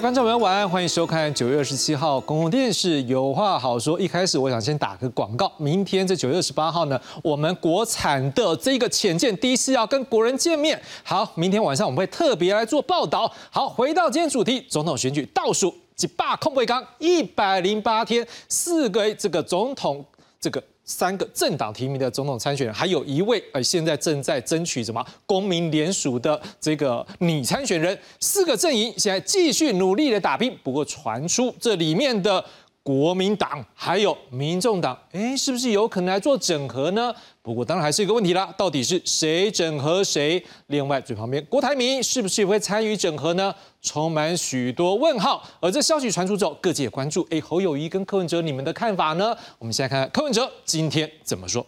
观众朋友，晚安，欢迎收看九月二十七号公共电视《有话好说》。一开始，我想先打个广告。明天这九月二十八号呢，我们国产的这个潜舰第一次要跟国人见面。好，明天晚上我们会特别来做报道。好，回到今天主题，总统选举倒数几霸空位刚一百零八天，四个这个总统这个。三个政党提名的总统参选人，还有一位呃，现在正在争取什么公民联署的这个拟参选人，四个阵营现在继续努力的打拼。不过传出这里面的。国民党还有民众党，哎，是不是有可能来做整合呢？不过当然还是一个问题啦，到底是谁整合谁？另外最旁边郭台铭是不是也会参与整合呢？充满许多问号。而这消息传出之后，各界关注，哎，侯友谊跟柯文哲，你们的看法呢？我们先来看看柯文哲今天怎么说。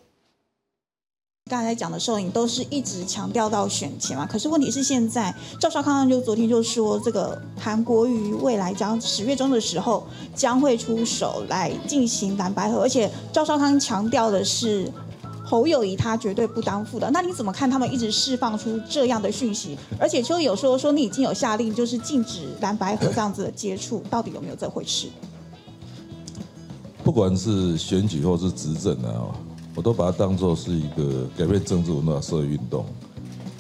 刚才讲的时候，你都是一直强调到选前嘛。可是问题是，现在赵少康就昨天就说，这个韩国瑜未来将十月中的时候将会出手来进行蓝白合，而且赵少康强调的是侯友谊他绝对不当副的。那你怎么看他们一直释放出这样的讯息？而且就有说说你已经有下令，就是禁止蓝白合这样子的接触，到底有没有这回事？不管是选举或是执政啊。我都把它当做是一个改变政治文化社会运动，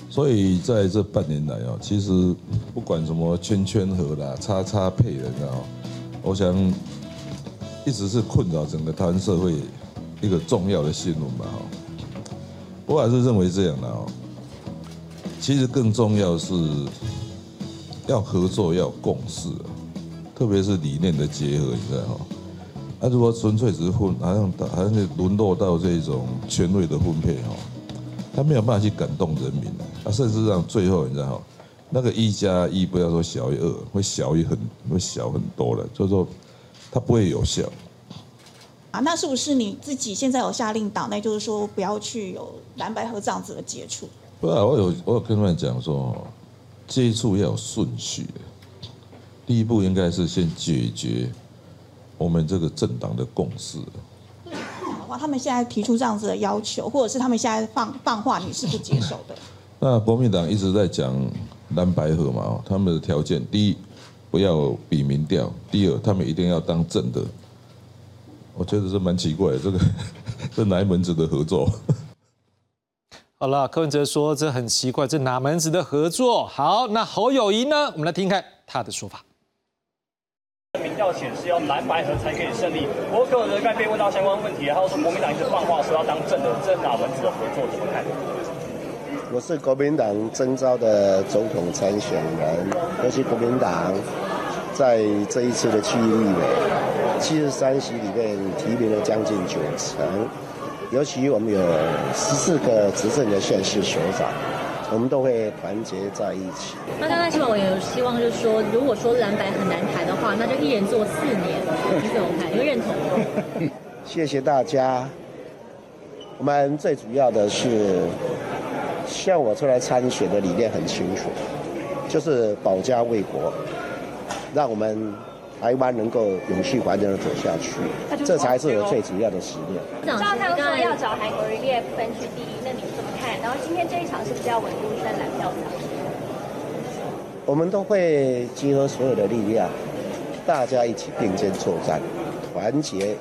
所以在这半年来啊，其实不管什么圈圈合啦、叉叉配人啊，我想一直是困扰整个台湾社会一个重要的新闻吧。哈，我还是认为这样的哦。其实更重要是要合作，要共事，特别是理念的结合，你知道吗？那如果纯粹只是混，好像好像沦落到这种权位的分配哈，他没有办法去感动人民啊，甚至让最后你知道那个一加一不要说小于二，会小于很会小很多了，就是说它不会有效。啊，那是不是你自己现在有下令党内，就是说不要去有蓝白合这样子的接触？不啊，我有我有跟他们讲说，接触要有顺序的，第一步应该是先解决。我们这个政党的共识。的话，他们现在提出这样子的要求，或者是他们现在放放话，你是不接受的？那国民党一直在讲蓝白合嘛，他们的条件，第一不要比民调，第二他们一定要当正的。我觉得是蛮奇怪，这个 这哪一门子的合作？好了，柯文哲说这很奇怪，这哪门子的合作？好，那侯友谊呢？我们来听看他的说法。要显示要蓝白合才可以胜利。我个人该被问到相关问题，还有说国民党一直放话说要当正的，这哪门子的合作？怎么看？我是国民党征召的总统参选人，尤其国民党在这一次的区域立委七十三席里面提名了将近九成，尤其我们有十四个执政的县市首长。我们都会团结在一起。那刚刚希望我也有希望，就是说，如果说蓝白很难谈的话，那就一人做四年，你怎么看？你会认同吗？谢谢大家。我们最主要的是，像我出来参选的理念很清楚，就是保家卫国，让我们台湾能够永续完整的走下去，这才是我最主要的使命。赵康说要找韩国瑜列分区第一，看？然后今天这一场是比较稳固在蓝票上。我们都会集合所有的力量，大家一起并肩作战，团结，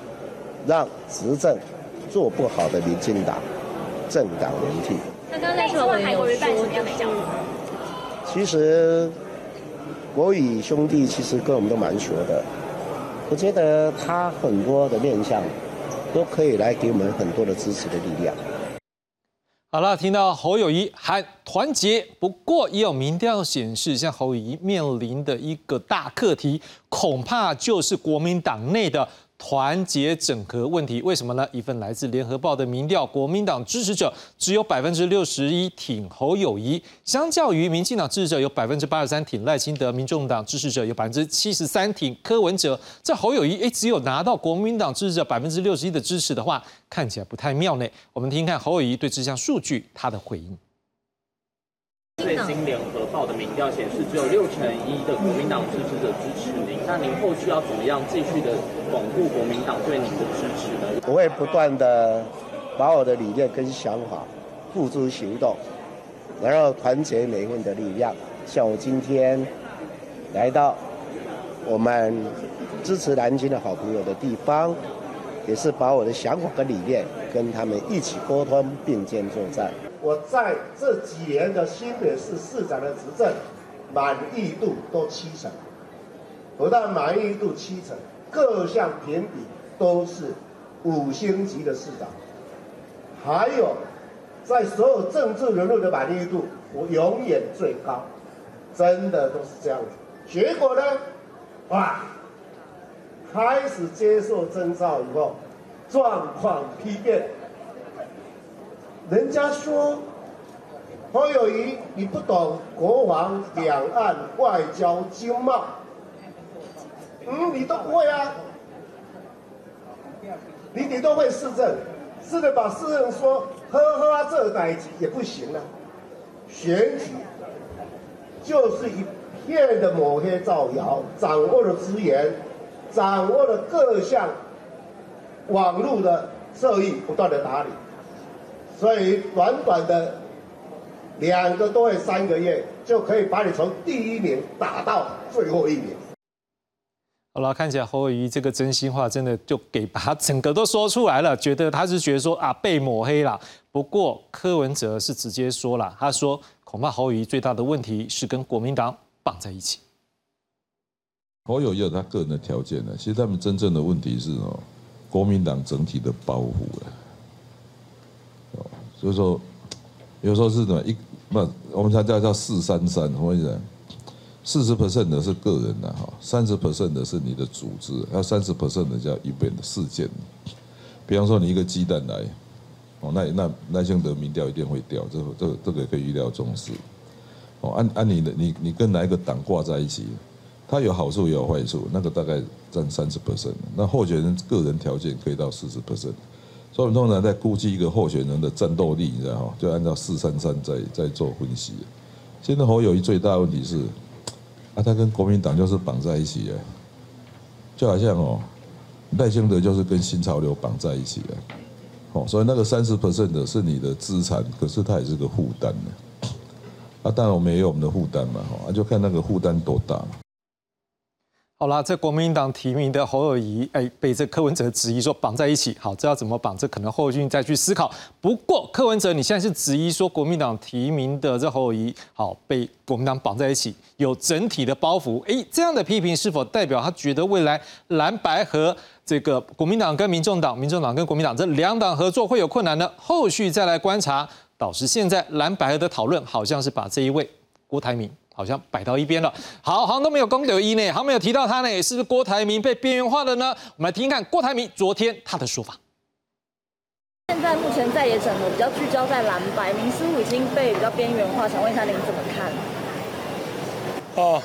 让执政做不好的民进党政党轮替。那刚才说韩国瑜办什么样的教其实。国语兄弟其实跟我们都蛮熟的，我觉得他很多的面向都可以来给我们很多的支持的力量。好了，听到侯友谊喊团结，不过也有民调显示，像侯友谊面临的一个大课题，恐怕就是国民党内的。团结整合问题为什么呢？一份来自联合报的民调，国民党支持者只有百分之六十一挺侯友谊，相较于民进党支持者有百分之八十三挺赖清德，民众党支持者有百分之七十三挺柯文哲。这侯友谊诶，只有拿到国民党支持者百分之六十一的支持的话，看起来不太妙呢。我们听看侯友谊对这项数据他的回应。最新联合报的民调显示，只有六成一的国民党支持者支持您。那您后续要怎么样继续的巩固国民党对您的支持呢？我会不断的把我的理念跟想法付诸行动，然后团结每一份的力量。像我今天来到我们支持南京的好朋友的地方，也是把我的想法跟理念跟他们一起沟通，并肩作战。我在这几年的新北市市长的执政，满意度都七成，不但满意度七成，各项评比都是五星级的市长。还有，在所有政治人物的满意度，我永远最高，真的都是这样子。结果呢，哇，开始接受征召以后，状况批变。人家说侯友谊你不懂国防、两岸、外交、经贸，嗯，你都不会啊，你你都会市政，是的，把市政说呵呵啊，这代级也不行啊，选举就是一片的抹黑造谣，掌握了资源，掌握了各项网络的受益，不断的打理。所以短短的两个多月、三个月，就可以把你从第一名打到最后一名。好了，看起来侯友谊这个真心话，真的就给把他整个都说出来了。觉得他是觉得说啊被抹黑了。不过柯文哲是直接说了，他说恐怕侯友谊最大的问题是跟国民党绑在一起。侯友谊有他个人的条件呢，其实他们真正的问题是哦，国民党整体的包袱了。所以说，有时候是什么一那，我们才叫叫四三三，我跟你讲，四十 percent 的是个人的哈，三十 percent 的是你的组织，还有三十 percent 的叫一边的事件。比方说你一个鸡蛋来，哦，那那赖清德民调一定会掉，这这这个可以预料中事。哦，按按你的你你跟哪一个党挂在一起，它有好处也有坏处，那个大概占三十 percent，那候选人个人条件可以到四十 percent。所以我们通常在估计一个候选人的战斗力，你知道吗？就按照四三三在在做分析。现在侯友谊最大的问题是，啊，他跟国民党就是绑在一起的，就好像哦，赖清德就是跟新潮流绑在一起的，哦，所以那个三十 percent 的是你的资产，可是它也是个负担的。啊，当然我们也有我们的负担嘛，哈，就看那个负担多大。好啦，这国民党提名的侯友谊，哎，被这柯文哲质疑说绑在一起，好，这要怎么绑？这可能后续再去思考。不过柯文哲，你现在是质疑说国民党提名的这侯友谊，好被国民党绑在一起，有整体的包袱。哎，这样的批评是否代表他觉得未来蓝白和这个国民党跟民众党、民众党跟国民党这两党合作会有困难呢？后续再来观察。导致现在蓝白和的讨论好像是把这一位郭台铭。好像摆到一边了，好好像都没有公德一呢，好没有提到他呢，是不是郭台铭被边缘化了呢？我们来听听看郭台铭昨天他的说法。现在目前在野整合比较聚焦在蓝白，林思武已经被比较边缘化，想问一下您怎么看？哦，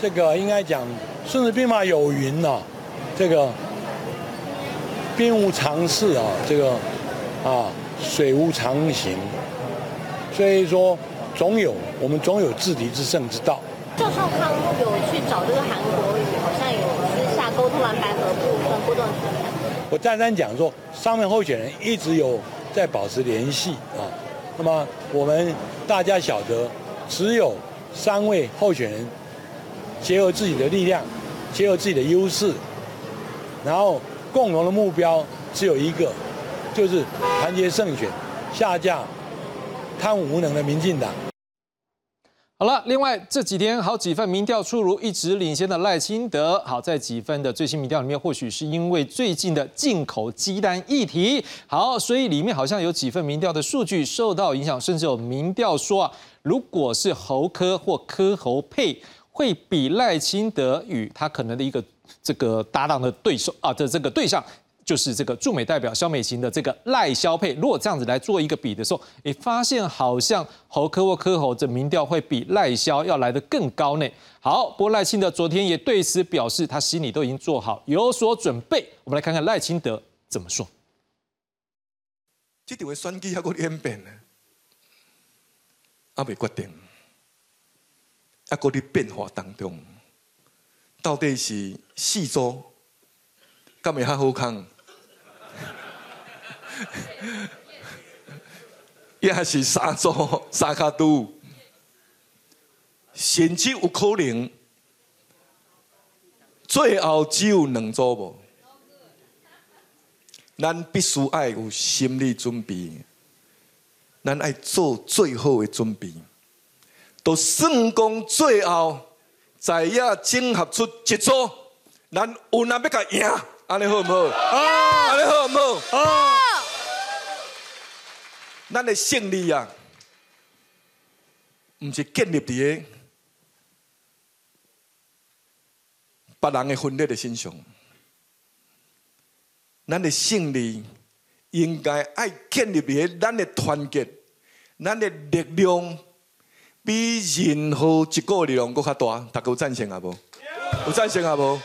这个应该讲《孙子兵法》有云呐，这个兵无常势啊，这个啊水无常形，所以说。总有我们总有治敌之胜之道。赵少康有去找这个韩国瑜，好像有私下沟通蓝白河部分波动。我再三讲说，上面候选人一直有在保持联系啊。那么我们大家晓得，只有三位候选人结合自己的力量，结合自己的优势，然后共同的目标只有一个，就是团结胜选，下架。贪污无能的民进党。好了，另外这几天好几份民调出炉，一直领先的赖清德，好在几份的最新民调里面，或许是因为最近的进口鸡蛋议题，好，所以里面好像有几份民调的数据受到影响，甚至有民调说啊，如果是侯科或科侯配，会比赖清德与他可能的一个这个搭档的对手啊的这个对象。就是这个驻美代表肖美琴的这个赖萧配，如果这样子来做一个比的时候，你发现好像侯科或科侯这民调会比赖萧要来的更高呢。好，不过赖清德昨天也对此表示，他心里都已经做好有所准备。我们来看看赖清德怎么说。这条的选举还个演变呢，还未决定，还个伫变化当中，到底是四周，敢会较好看？也是三组三卡都，甚至有可能最后只有两组无，咱必须爱有心理准备，咱爱做最好的准备，都算讲最后在遐整合出一组，咱有人要甲赢，安尼好唔好？咱的胜利啊，毋是建立伫个。别人的分裂的身上，咱的胜利应该爱建立喺咱的团结，咱的力量比任何一个力量搁较大。大家有赞成啊无？有赞成啊无？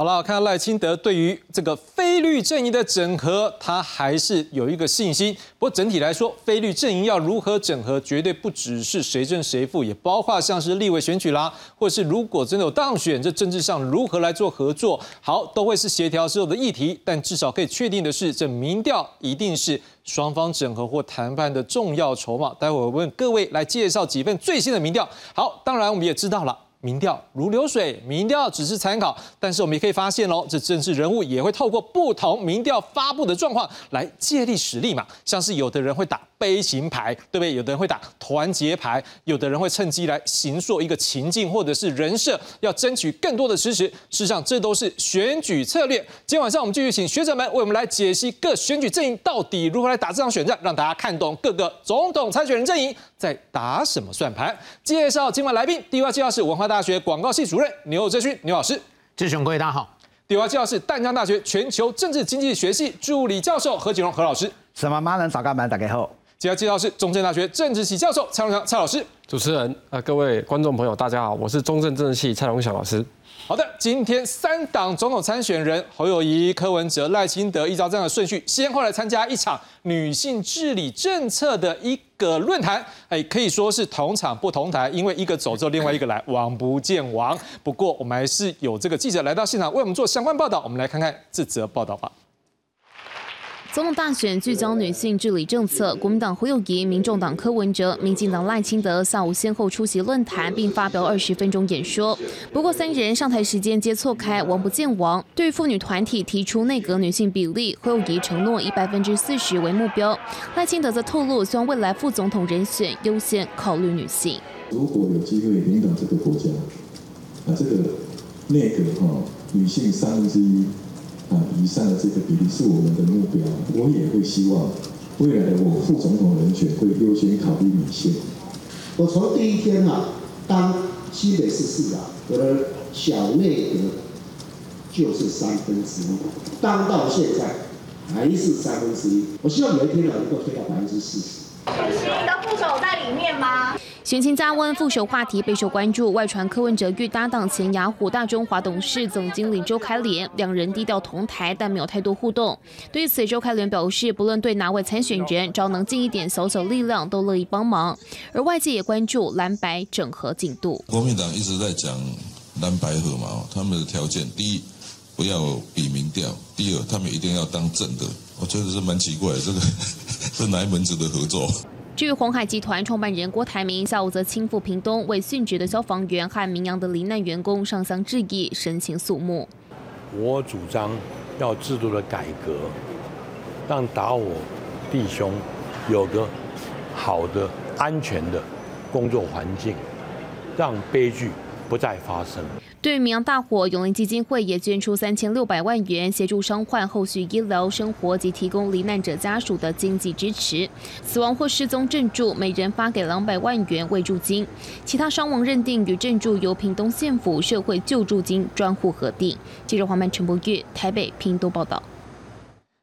好了，看到赖清德对于这个非律阵营的整合，他还是有一个信心。不过整体来说，非律阵营要如何整合，绝对不只是谁胜谁负，也包括像是立委选举啦，或是如果真的有当选，这政治上如何来做合作，好，都会是协调之后的议题。但至少可以确定的是，这民调一定是双方整合或谈判的重要筹码。待会我问各位来介绍几份最新的民调。好，当然我们也知道了。民调如流水，民调只是参考，但是我们也可以发现喽，这政治人物也会透过不同民调发布的状况来借力使力嘛。像是有的人会打悲情牌，对不对？有的人会打团结牌，有的人会趁机来形塑一个情境或者是人设，要争取更多的支持。事实上，这都是选举策略。今天晚上我们继续请学者们为我们来解析各选举阵营到底如何来打这场选战，让大家看懂各个总统参选人阵营在打什么算盘。介绍今晚来宾，第一位介绍是文化。大学广告系主任牛哲勋牛老师，志雄各位大家好。第二位介绍是淡江大学全球政治经济学系助理教授何景荣何老师。什么妈能早干嘛打开后，接下来介绍是中正大学政治系教授蔡荣祥蔡老师。主持人啊，各位观众朋友，大家好，我是中正政治系蔡荣祥老师。好的，今天三党总统参选人侯友谊、柯文哲、赖清德，依照这样的顺序，先后来参加一场女性治理政策的一个论坛。哎，可以说是同场不同台，因为一个走之后，另外一个来，王不见王。不过，我们还是有这个记者来到现场为我们做相关报道。我们来看看这则报道吧。总统大选聚焦女性治理政策，国民党胡友谊、民众党柯文哲、民进党赖清德下午先后出席论坛，并发表二十分钟演说。不过，三人上台时间皆错开，王不见王。对妇女团体提出内阁女性比例，胡友谊承诺以百分之四十为目标，赖清德则透露希望未来副总统人选优先考虑女性。如果有机会领导这个国家，啊，这个内阁哈，女性三分之一。啊，以上的这个比例是我们的目标，我也会希望未来的我副总统人选会优先考虑女性。我从第一天啊当西北市市长，我的小内阁就是三分之一，当到现在还是三分之一。我希望有一天呢能够推到百分之四十。你的副手在里面吗？选情加温，副手话题备受关注。外传柯文哲欲搭档前雅虎大中华董事总经理周凯莲，两人低调同台，但没有太多互动。对此，周凯莲表示，不论对哪位参选人，只要能尽一点小小力量，都乐意帮忙。而外界也关注蓝白整合进度。国民党一直在讲蓝白合嘛，他们的条件，第一不要比民调，第二他们一定要当正的。我觉得是蛮奇怪，这个 是哪一门子的合作？至于红海集团创办人郭台铭，下午则亲赴屏东，为殉职的消防员和民扬的罹难员工上香致意，神情肃穆。我主张要制度的改革，让打火弟兄有个好的、安全的工作环境，让悲剧不再发生。对于明阳大火，永林基金会也捐出三千六百万元，协助伤患后续医疗生活及提供罹难者家属的经济支持。死亡或失踪证助，每人发给两百万元慰助金。其他伤亡认定与证助由屏东县府社会救助金专户核定。记者黄曼、陈博玉台北屏东报道。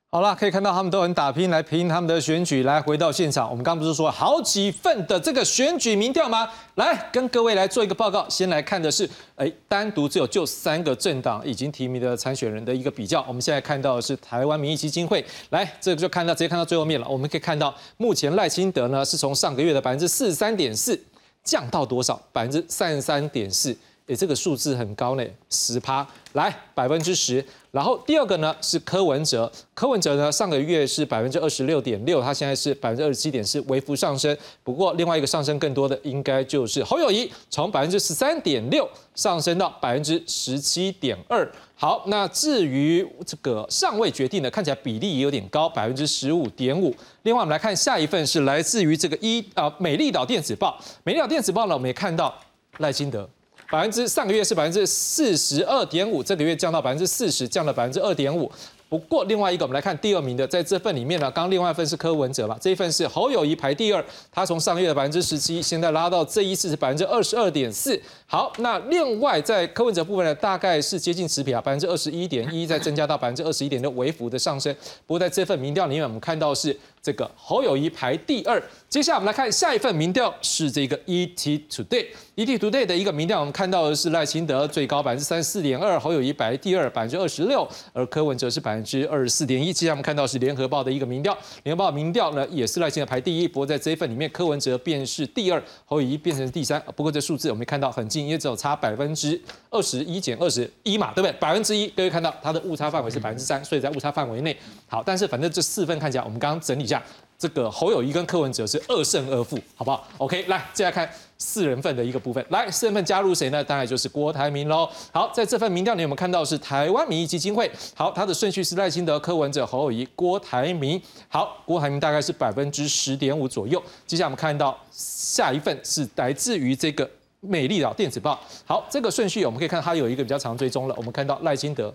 好了，可以看到他们都很打拼来拼他们的选举。来，回到现场，我们刚不是说好几份的这个选举民调吗？来，跟各位来做一个报告。先来看的是，哎，单独只有就三个政党已经提名的参选人的一个比较。我们现在看到的是台湾民意基金会。来，这个就看到直接看到最后面了。我们可以看到，目前赖清德呢是从上个月的百分之四十三点四降到多少？百分之三十三点四。诶，这个数字很高呢，十趴，来百分之十。然后第二个呢是柯文哲，柯文哲呢上个月是百分之二十六点六，他现在是百分之二十七点四，微幅上升。不过另外一个上升更多的应该就是侯友谊，从百分之十三点六上升到百分之十七点二。好，那至于这个尚未决定的，看起来比例也有点高，百分之十五点五。另外我们来看下一份是来自于这个一啊美丽岛电子报，美丽岛电子报呢我们也看到赖清德。百分之上个月是百分之四十二点五，这个月降到百分之四十，降了百分之二点五。不过另外一个，我们来看第二名的，在这份里面呢，刚另外一份是柯文哲嘛，这一份是侯友谊排第二，他从上个月的百分之十七，现在拉到这一次是百分之二十二点四。好，那另外在柯文哲部分呢，大概是接近持平啊，百分之二十一点一，再增加到百分之二十一点六，微幅的上升。不过在这份民调里面，我们看到是这个侯友谊排第二。接下来我们来看下一份民调是这个 ET Today，ET Today 的一个民调，我们看到的是赖清德最高百分之三十四点二，侯友谊排第二百分之二十六，而柯文哲是百分之二十四点一。接下来我们看到是联合报的一个民调，联合报民调呢也是赖清德排第一，不过在这一份里面，柯文哲便是第二，侯友谊变成第三。不过这数字我们看到很近，因为只有差百分之二十一减二十一嘛，对不对？百分之一，各位看到它的误差范围是百分之三，所以在误差范围内。好，但是反正这四份看起来，我们刚刚整理一下。这个侯友谊跟柯文哲是二胜二负，好不好？OK，来接下来看四人份的一个部分。来，四人份加入谁呢？当然就是郭台铭喽。好，在这份民调里，我们看到是台湾民意基金会。好，它的顺序是赖清德、柯文哲、侯友谊、郭台铭。好，郭台铭大概是百分之十点五左右。接下来我们看到下一份是来自于这个美丽岛电子报。好，这个顺序我们可以看到它有一个比较长追踪了。我们看到赖清德。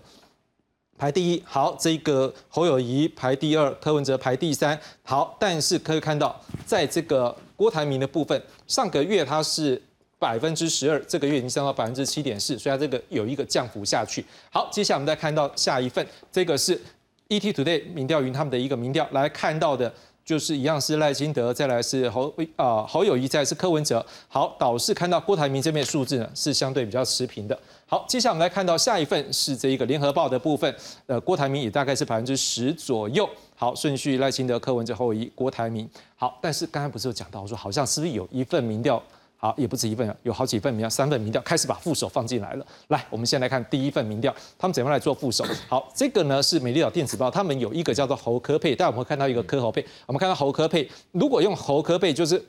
排第一，好，这个侯友谊排第二，柯文哲排第三，好，但是可以看到，在这个郭台铭的部分，上个月它是百分之十二，这个月已经降到百分之七点四，所以它这个有一个降幅下去。好，接下来我们再看到下一份，这个是 ET Today 民调云他们的一个民调来看到的。就是一样是赖清德，再来是侯啊侯友谊，再是柯文哲。好，导致看到郭台铭这边数字呢是相对比较持平的。好，接下来我们来看到下一份是这一个联合报的部分，呃，郭台铭也大概是百分之十左右。好，顺序赖清德、柯文哲、侯友、郭台铭。好，但是刚才不是有讲到说，好像是不是有一份民调？好，也不止一份有好几份民调，三份民调开始把副手放进来了。来，我们先来看第一份民调，他们怎么来做副手？好，这个呢是美丽岛电子报，他们有一个叫做侯科配，但我们会看到一个科侯配，我们看到侯科配，如果用侯科配，就是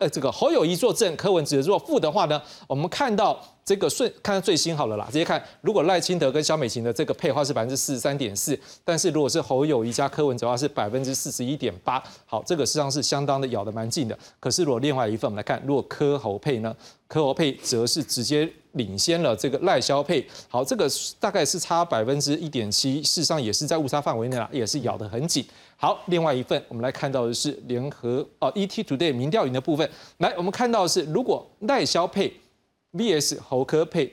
呃这个侯友谊做正，柯文哲做副的话呢，我们看到。这个顺看到最新好了啦，直接看，如果赖清德跟萧美琴的这个配话是百分之四十三点四，但是如果是侯友谊加柯文哲的话是百分之四十一点八，好，这个实际上是相当的咬得蛮近的。可是如果另外一份我们来看，如果柯侯配呢，柯侯配则是直接领先了这个赖萧配，好，这个大概是差百分之一点七，事实上也是在误差范围内啦，也是咬得很紧。好，另外一份我们来看到的是联合哦 ET Today 民调营的部分，来我们看到的是如果赖萧配。VS 侯科配，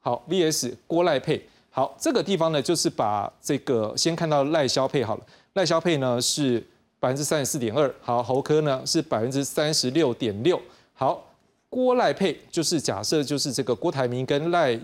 好，VS 郭赖配，好，这个地方呢，就是把这个先看到赖萧配好了，赖萧配呢是百分之三十四点二，好，侯科呢是百分之三十六点六，好，郭赖配就是假设就是这个郭台铭跟赖，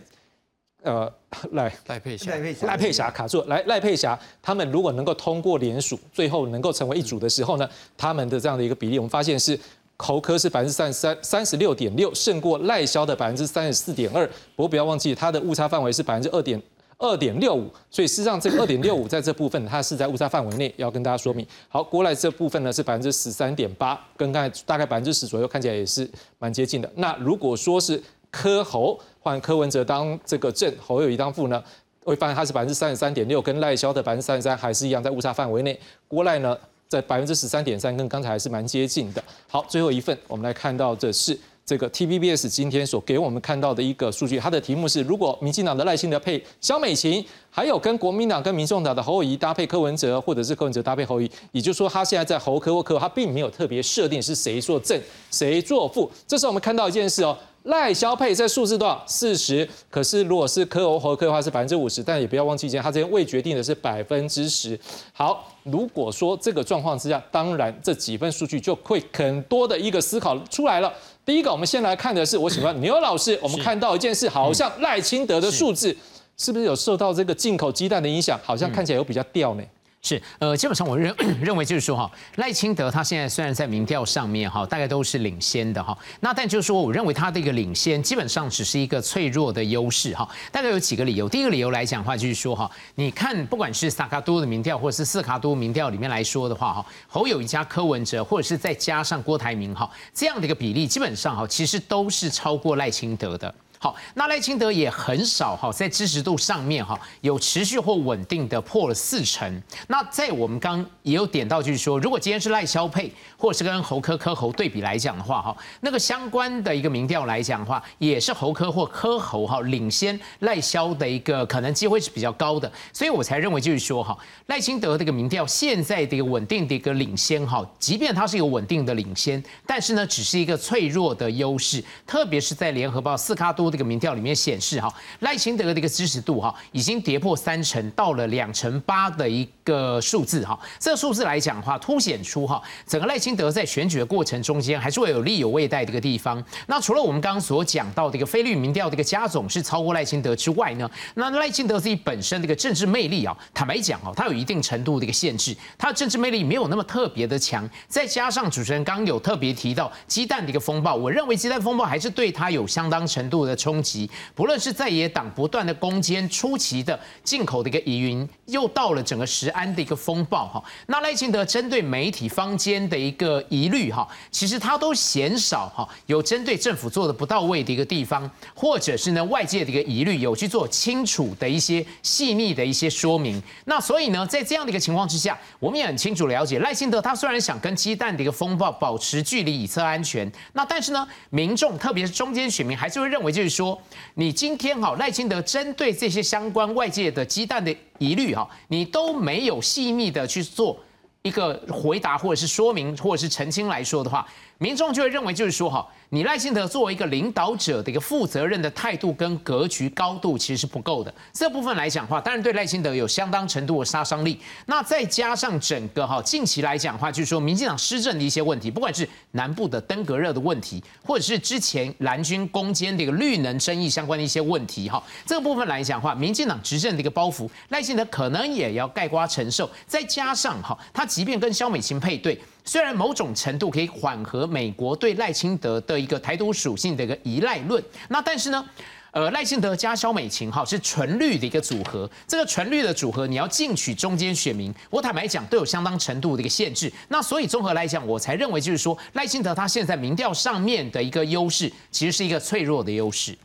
呃 赖赖佩霞，赖佩霞卡住，来赖佩霞他们如果能够通过联署，最后能够成为一组的时候呢，他们的这样的一个比例，我们发现是。侯科是百分之三十三三十六点六，胜过赖萧的百分之三十四点二。不过不要忘记，它的误差范围是百分之二点二点六五，所以事实上这个二点六五在这部分它是在误差范围内，要跟大家说明。好，郭赖这部分呢是百分之十三点八，跟刚才大概百分之十左右，看起来也是蛮接近的。那如果说是柯侯换柯文哲当这个正，侯友谊当副呢，会发现它是百分之三十三点六，跟赖萧的百分之三十三还是一样在误差范围内。郭赖呢？在百分之十三点三，跟刚才还是蛮接近的。好，最后一份，我们来看到的是这个 TVBS 今天所给我们看到的一个数据，它的题目是：如果民进党的赖清德配萧美琴，还有跟国民党跟民众党的侯友谊搭配柯文哲，或者是柯文哲搭配侯友谊，也就是说，他现在在侯科或柯，他并没有特别设定是谁做正，谁做副。这时候我们看到一件事哦。赖萧配这数字多少？四十。可是如果是柯欧和柯的话是百分之五十，但也不要忘记一件，他这边未决定的是百分之十。好，如果说这个状况之下，当然这几份数据就会很多的一个思考出来了。第一个，我们先来看的是，我喜欢牛老师，我们看到一件事，好像赖清德的数字是不是有受到这个进口鸡蛋的影响？好像看起来有比较掉呢。是，呃，基本上我认 认为就是说哈，赖清德他现在虽然在民调上面哈，大概都是领先的哈，那但就是说，我认为他的一个领先基本上只是一个脆弱的优势哈。大概有几个理由，第一个理由来讲的话，就是说哈，你看不管是萨卡多的民调，或者是四卡多民调里面来说的话哈，侯友谊加柯文哲，或者是再加上郭台铭哈，这样的一个比例，基本上哈，其实都是超过赖清德的。好，那赖清德也很少哈，在支持度上面哈，有持续或稳定的破了四成。那在我们刚也有点到，就是说，如果今天是赖萧配，或者是跟侯科科侯对比来讲的话哈，那个相关的一个民调来讲的话，也是侯科或科侯哈领先赖萧的一个可能机会是比较高的。所以我才认为就是说哈，赖清德这个民调现在的一个稳定的一个领先哈，即便它是一个稳定的领先，但是呢，只是一个脆弱的优势，特别是在联合报四卡多。这个民调里面显示，哈赖清德的一个支持度，哈已经跌破三成，到了两成八的一个数字，哈这个数字来讲的话，凸显出哈整个赖清德在选举的过程中间，还是会有利有未待的一个地方。那除了我们刚刚所讲到的一个菲律宾民调的一个加总是超过赖清德之外呢，那赖清德自己本身的一个政治魅力啊，坦白讲哦，它有一定程度的一个限制，它的政治魅力没有那么特别的强。再加上主持人刚有特别提到鸡蛋的一个风暴，我认为鸡蛋风暴还是对他有相当程度的。冲击，不论是在野党不断的攻坚初期的进口的一个疑云，又到了整个石安的一个风暴哈。那赖清德针对媒体坊间的一个疑虑哈，其实他都嫌少哈，有针对政府做的不到位的一个地方，或者是呢外界的一个疑虑，有去做清楚的一些细腻的一些说明。那所以呢，在这样的一个情况之下，我们也很清楚了解，赖清德他虽然想跟鸡蛋的一个风暴保持距离以测安全，那但是呢，民众特别是中间选民还是会认为就。说你今天哈赖清德针对这些相关外界的鸡蛋的疑虑哈，你都没有细密的去做一个回答或者是说明或者是澄清来说的话，民众就会认为就是说哈。你赖清德作为一个领导者的一个负责任的态度跟格局高度其实是不够的。这部分来讲话，当然对赖清德有相当程度的杀伤力。那再加上整个哈近期来讲话，就是说民进党施政的一些问题，不管是南部的登革热的问题，或者是之前蓝军攻坚的一个绿能争议相关的一些问题哈，这个部分来讲话，民进党执政的一个包袱，赖清德可能也要盖瓜承受。再加上哈，他即便跟萧美琴配对。虽然某种程度可以缓和美国对赖清德的一个台独属性的一个依赖论，那但是呢，呃，赖清德加萧美琴哈是纯绿的一个组合，这个纯绿的组合你要进取中间选民，我坦白讲都有相当程度的一个限制。那所以综合来讲，我才认为就是说赖清德他现在民调上面的一个优势，其实是一个脆弱的优势。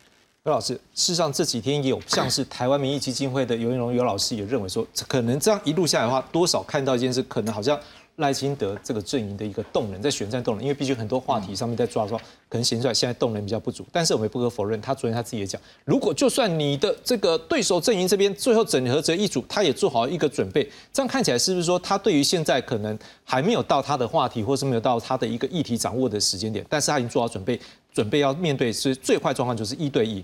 刘老师，事实上这几天也有像是台湾民意基金会的尤云荣尤老师也认为说，可能这样一路下来的话，多少看到一件事，可能好像。赖清德这个阵营的一个动能，在选战动能，因为毕竟很多话题上面在抓抓，可能显出来现在动能比较不足。但是我们也不可否认，他昨天他自己也讲，如果就算你的这个对手阵营这边最后整合成一组，他也做好一个准备，这样看起来是不是说他对于现在可能还没有到他的话题，或是没有到他的一个议题掌握的时间点，但是他已经做好准备，准备要面对是最坏状况就是一对一。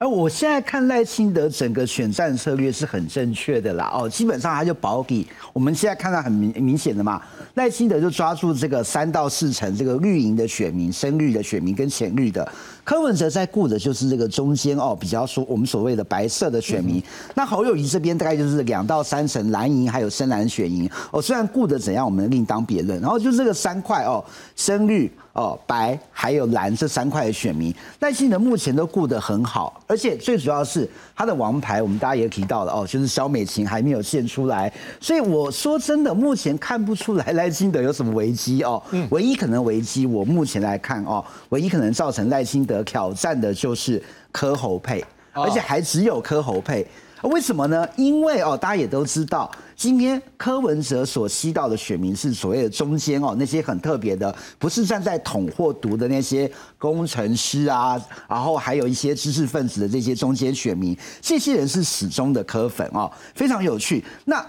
而我现在看赖清德整个选战策略是很正确的啦，哦，基本上他就保底。我们现在看到很明明显的嘛，赖清德就抓住这个三到四成这个绿营的选民、深绿的选民跟浅绿的。柯文哲在顾的就是这个中间哦，比较说我们所谓的白色的选民。那侯友谊这边大概就是两到三成蓝营还有深蓝选民哦，虽然顾的怎样，我们另当别论。然后就这个三块哦，深绿哦、白还有蓝这三块的选民，赖清德目前都顾得很好，而且最主要是他的王牌，我们大家也提到了哦，就是肖美琴还没有现出来，所以我说真的，目前看不出来赖清德有什么危机哦。唯一可能危机，我目前来看哦，唯一可能造成赖清德。挑战的就是柯侯配，而且还只有柯侯配。为什么呢？因为哦，大家也都知道，今天柯文哲所吸到的选民是所谓的中间哦，那些很特别的，不是站在统或独的那些工程师啊，然后还有一些知识分子的这些中间选民，这些人是始终的柯粉哦，非常有趣。那。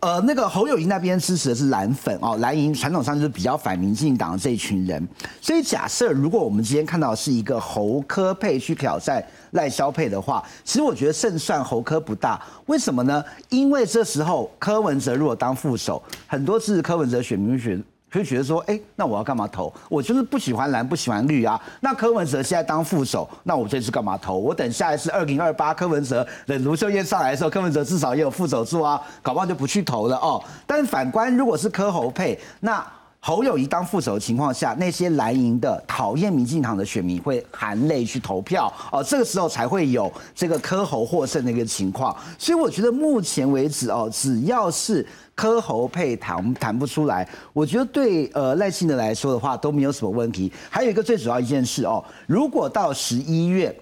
呃，那个侯友谊那边支持的是蓝粉哦，蓝营传统上就是比较反民进党的这一群人，所以假设如果我们今天看到是一个侯科配去挑战赖萧配的话，其实我觉得胜算侯科不大。为什么呢？因为这时候柯文哲如果当副手，很多次柯文哲选民选就觉得说，哎，那我要干嘛投？我就是不喜欢蓝，不喜欢绿啊。那柯文哲现在当副手，那我这次干嘛投？我等下一次二零二八柯文哲等卢秀燕上来的时候，柯文哲至少也有副手做啊，搞不好就不去投了哦。但反观，如果是柯侯配，那侯友谊当副手的情况下，那些蓝营的讨厌民进党的选民会含泪去投票哦，这个时候才会有这个柯侯获胜的一个情况。所以我觉得目前为止哦，只要是柯侯配谈谈不出来，我觉得对呃赖清德来说的话都没有什么问题。还有一个最主要一件事哦，如果到十一月。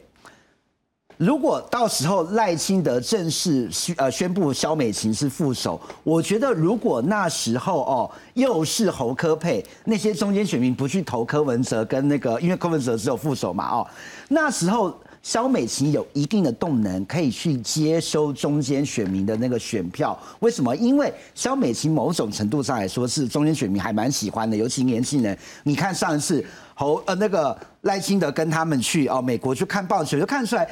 如果到时候赖清德正式宣呃宣布萧美琴是副手，我觉得如果那时候哦又是侯科配，那些中间选民不去投柯文哲跟那个，因为柯文哲只有副手嘛哦，那时候萧美琴有一定的动能，可以去接收中间选民的那个选票。为什么？因为萧美琴某种程度上来说是中间选民还蛮喜欢的，尤其年轻人。你看上一次侯呃那个赖清德跟他们去哦美国去看棒球，就看出来。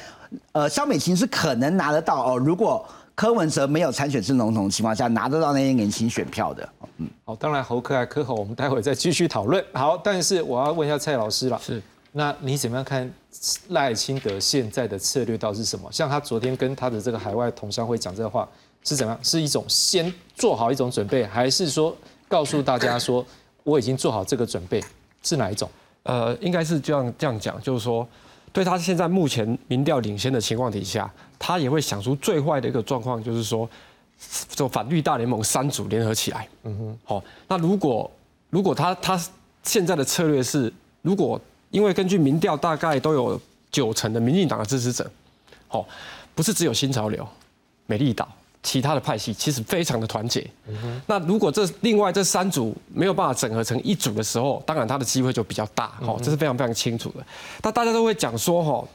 呃，肖美琴是可能拿得到哦。如果柯文哲没有参选是总统的情况下，拿得到那些年轻选票的。嗯，好，当然侯科还柯侯，我们待会再继续讨论。好，但是我要问一下蔡老师了，是，那你怎么样看赖清德现在的策略到底是什么？像他昨天跟他的这个海外同乡会讲这个话，是怎么样？是一种先做好一种准备，还是说告诉大家说我已经做好这个准备？是哪一种？呃，应该是这样这样讲，就是说。对他现在目前民调领先的情况底下，他也会想出最坏的一个状况，就是说，就反绿大联盟三组联合起来。嗯哼。好，那如果如果他他现在的策略是，如果因为根据民调大概都有九成的民进党的支持者，哦，不是只有新潮流、美丽岛。其他的派系其实非常的团结，那如果这另外这三组没有办法整合成一组的时候，当然他的机会就比较大，哦，这是非常非常清楚的。那大家都会讲说，哈，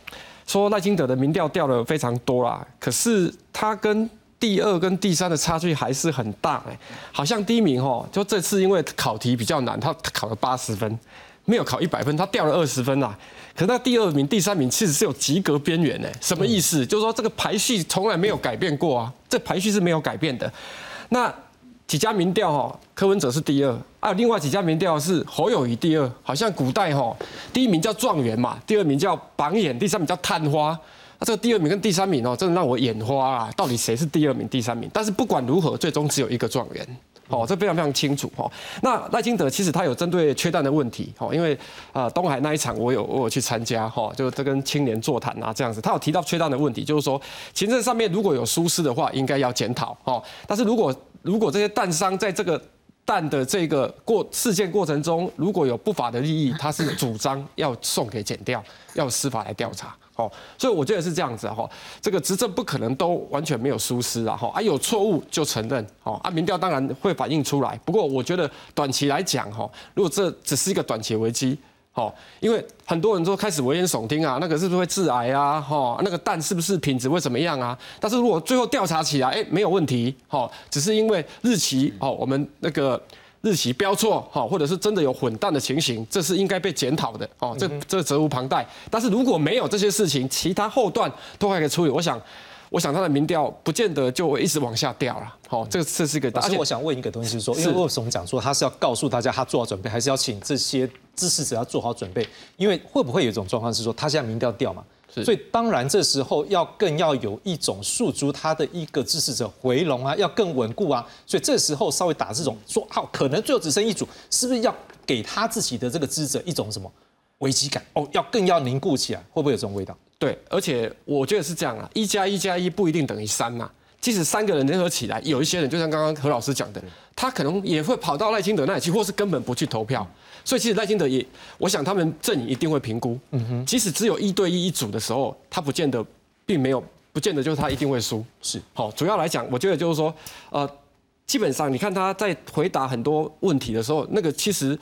说赖清德的民调掉了非常多啦，可是他跟第二跟第三的差距还是很大，哎，好像第一名，哦，就这次因为考题比较难，他考了八十分。没有考一百分，他掉了二十分啊！可是那第二名、第三名其实是有及格边缘呢。什么意思？就是说这个排序从来没有改变过啊，这排序是没有改变的。那几家民调哈，柯文哲是第二，还有另外几家民调是侯友谊第二。好像古代哈，第一名叫状元嘛，第二名叫榜眼，第三名叫探花。那这个第二名跟第三名哦，真的让我眼花啊！到底谁是第二名、第三名？但是不管如何，最终只有一个状元。哦，这非常非常清楚哈。那赖清德其实他有针对缺蛋的问题，哦，因为啊东海那一场我有我有去参加哈，就他跟青年座谈啊这样子，他有提到缺蛋的问题，就是说行政上面如果有疏失的话，应该要检讨哦。但是如果如果这些蛋商在这个蛋的这个过事件过程中，如果有不法的利益，他是主张要送给检调，要司法来调查。哦，所以我觉得是这样子哈，这个执政不可能都完全没有疏失啊哈，啊有错误就承认，哦啊民调当然会反映出来，不过我觉得短期来讲哈，如果这只是一个短期危机，哦，因为很多人都开始危言耸听啊，那个是不是会致癌啊，哈，那个蛋是不是品质会怎么样啊？但是如果最后调查起来，哎没有问题，哈，只是因为日期，哦我们那个。日期标错，哈，或者是真的有混蛋的情形，这是应该被检讨的，哦，这这责无旁贷。但是如果没有这些事情，其他后段都还可以处理。我想，我想他的民调不见得就会一直往下掉了，好，这个这是一个。而且我想问一个东西，是说，因为为什么讲说他是要告诉大家他做好准备，还是要请这些支持者要做好准备？因为会不会有一种状况是说，他现在民调掉嘛？所以当然，这时候要更要有一种诉诸他的一个支持者回笼啊，要更稳固啊。所以这时候稍微打这种说，好，可能最后只剩一组，是不是要给他自己的这个支持者一种什么危机感？哦，要更要凝固起来，会不会有这种味道？对，而且我觉得是这样啊，一加一加一不一定等于三呐。即使三个人联合起来，有一些人就像刚刚何老师讲的，他可能也会跑到赖清德那里去，或是根本不去投票。所以其实赖清德也，我想他们阵营一定会评估。嗯哼，即使只有一对一一组的时候，他不见得，并没有，不见得就是他一定会输。是，好，主要来讲，我觉得就是说，呃，基本上你看他在回答很多问题的时候，那个其实。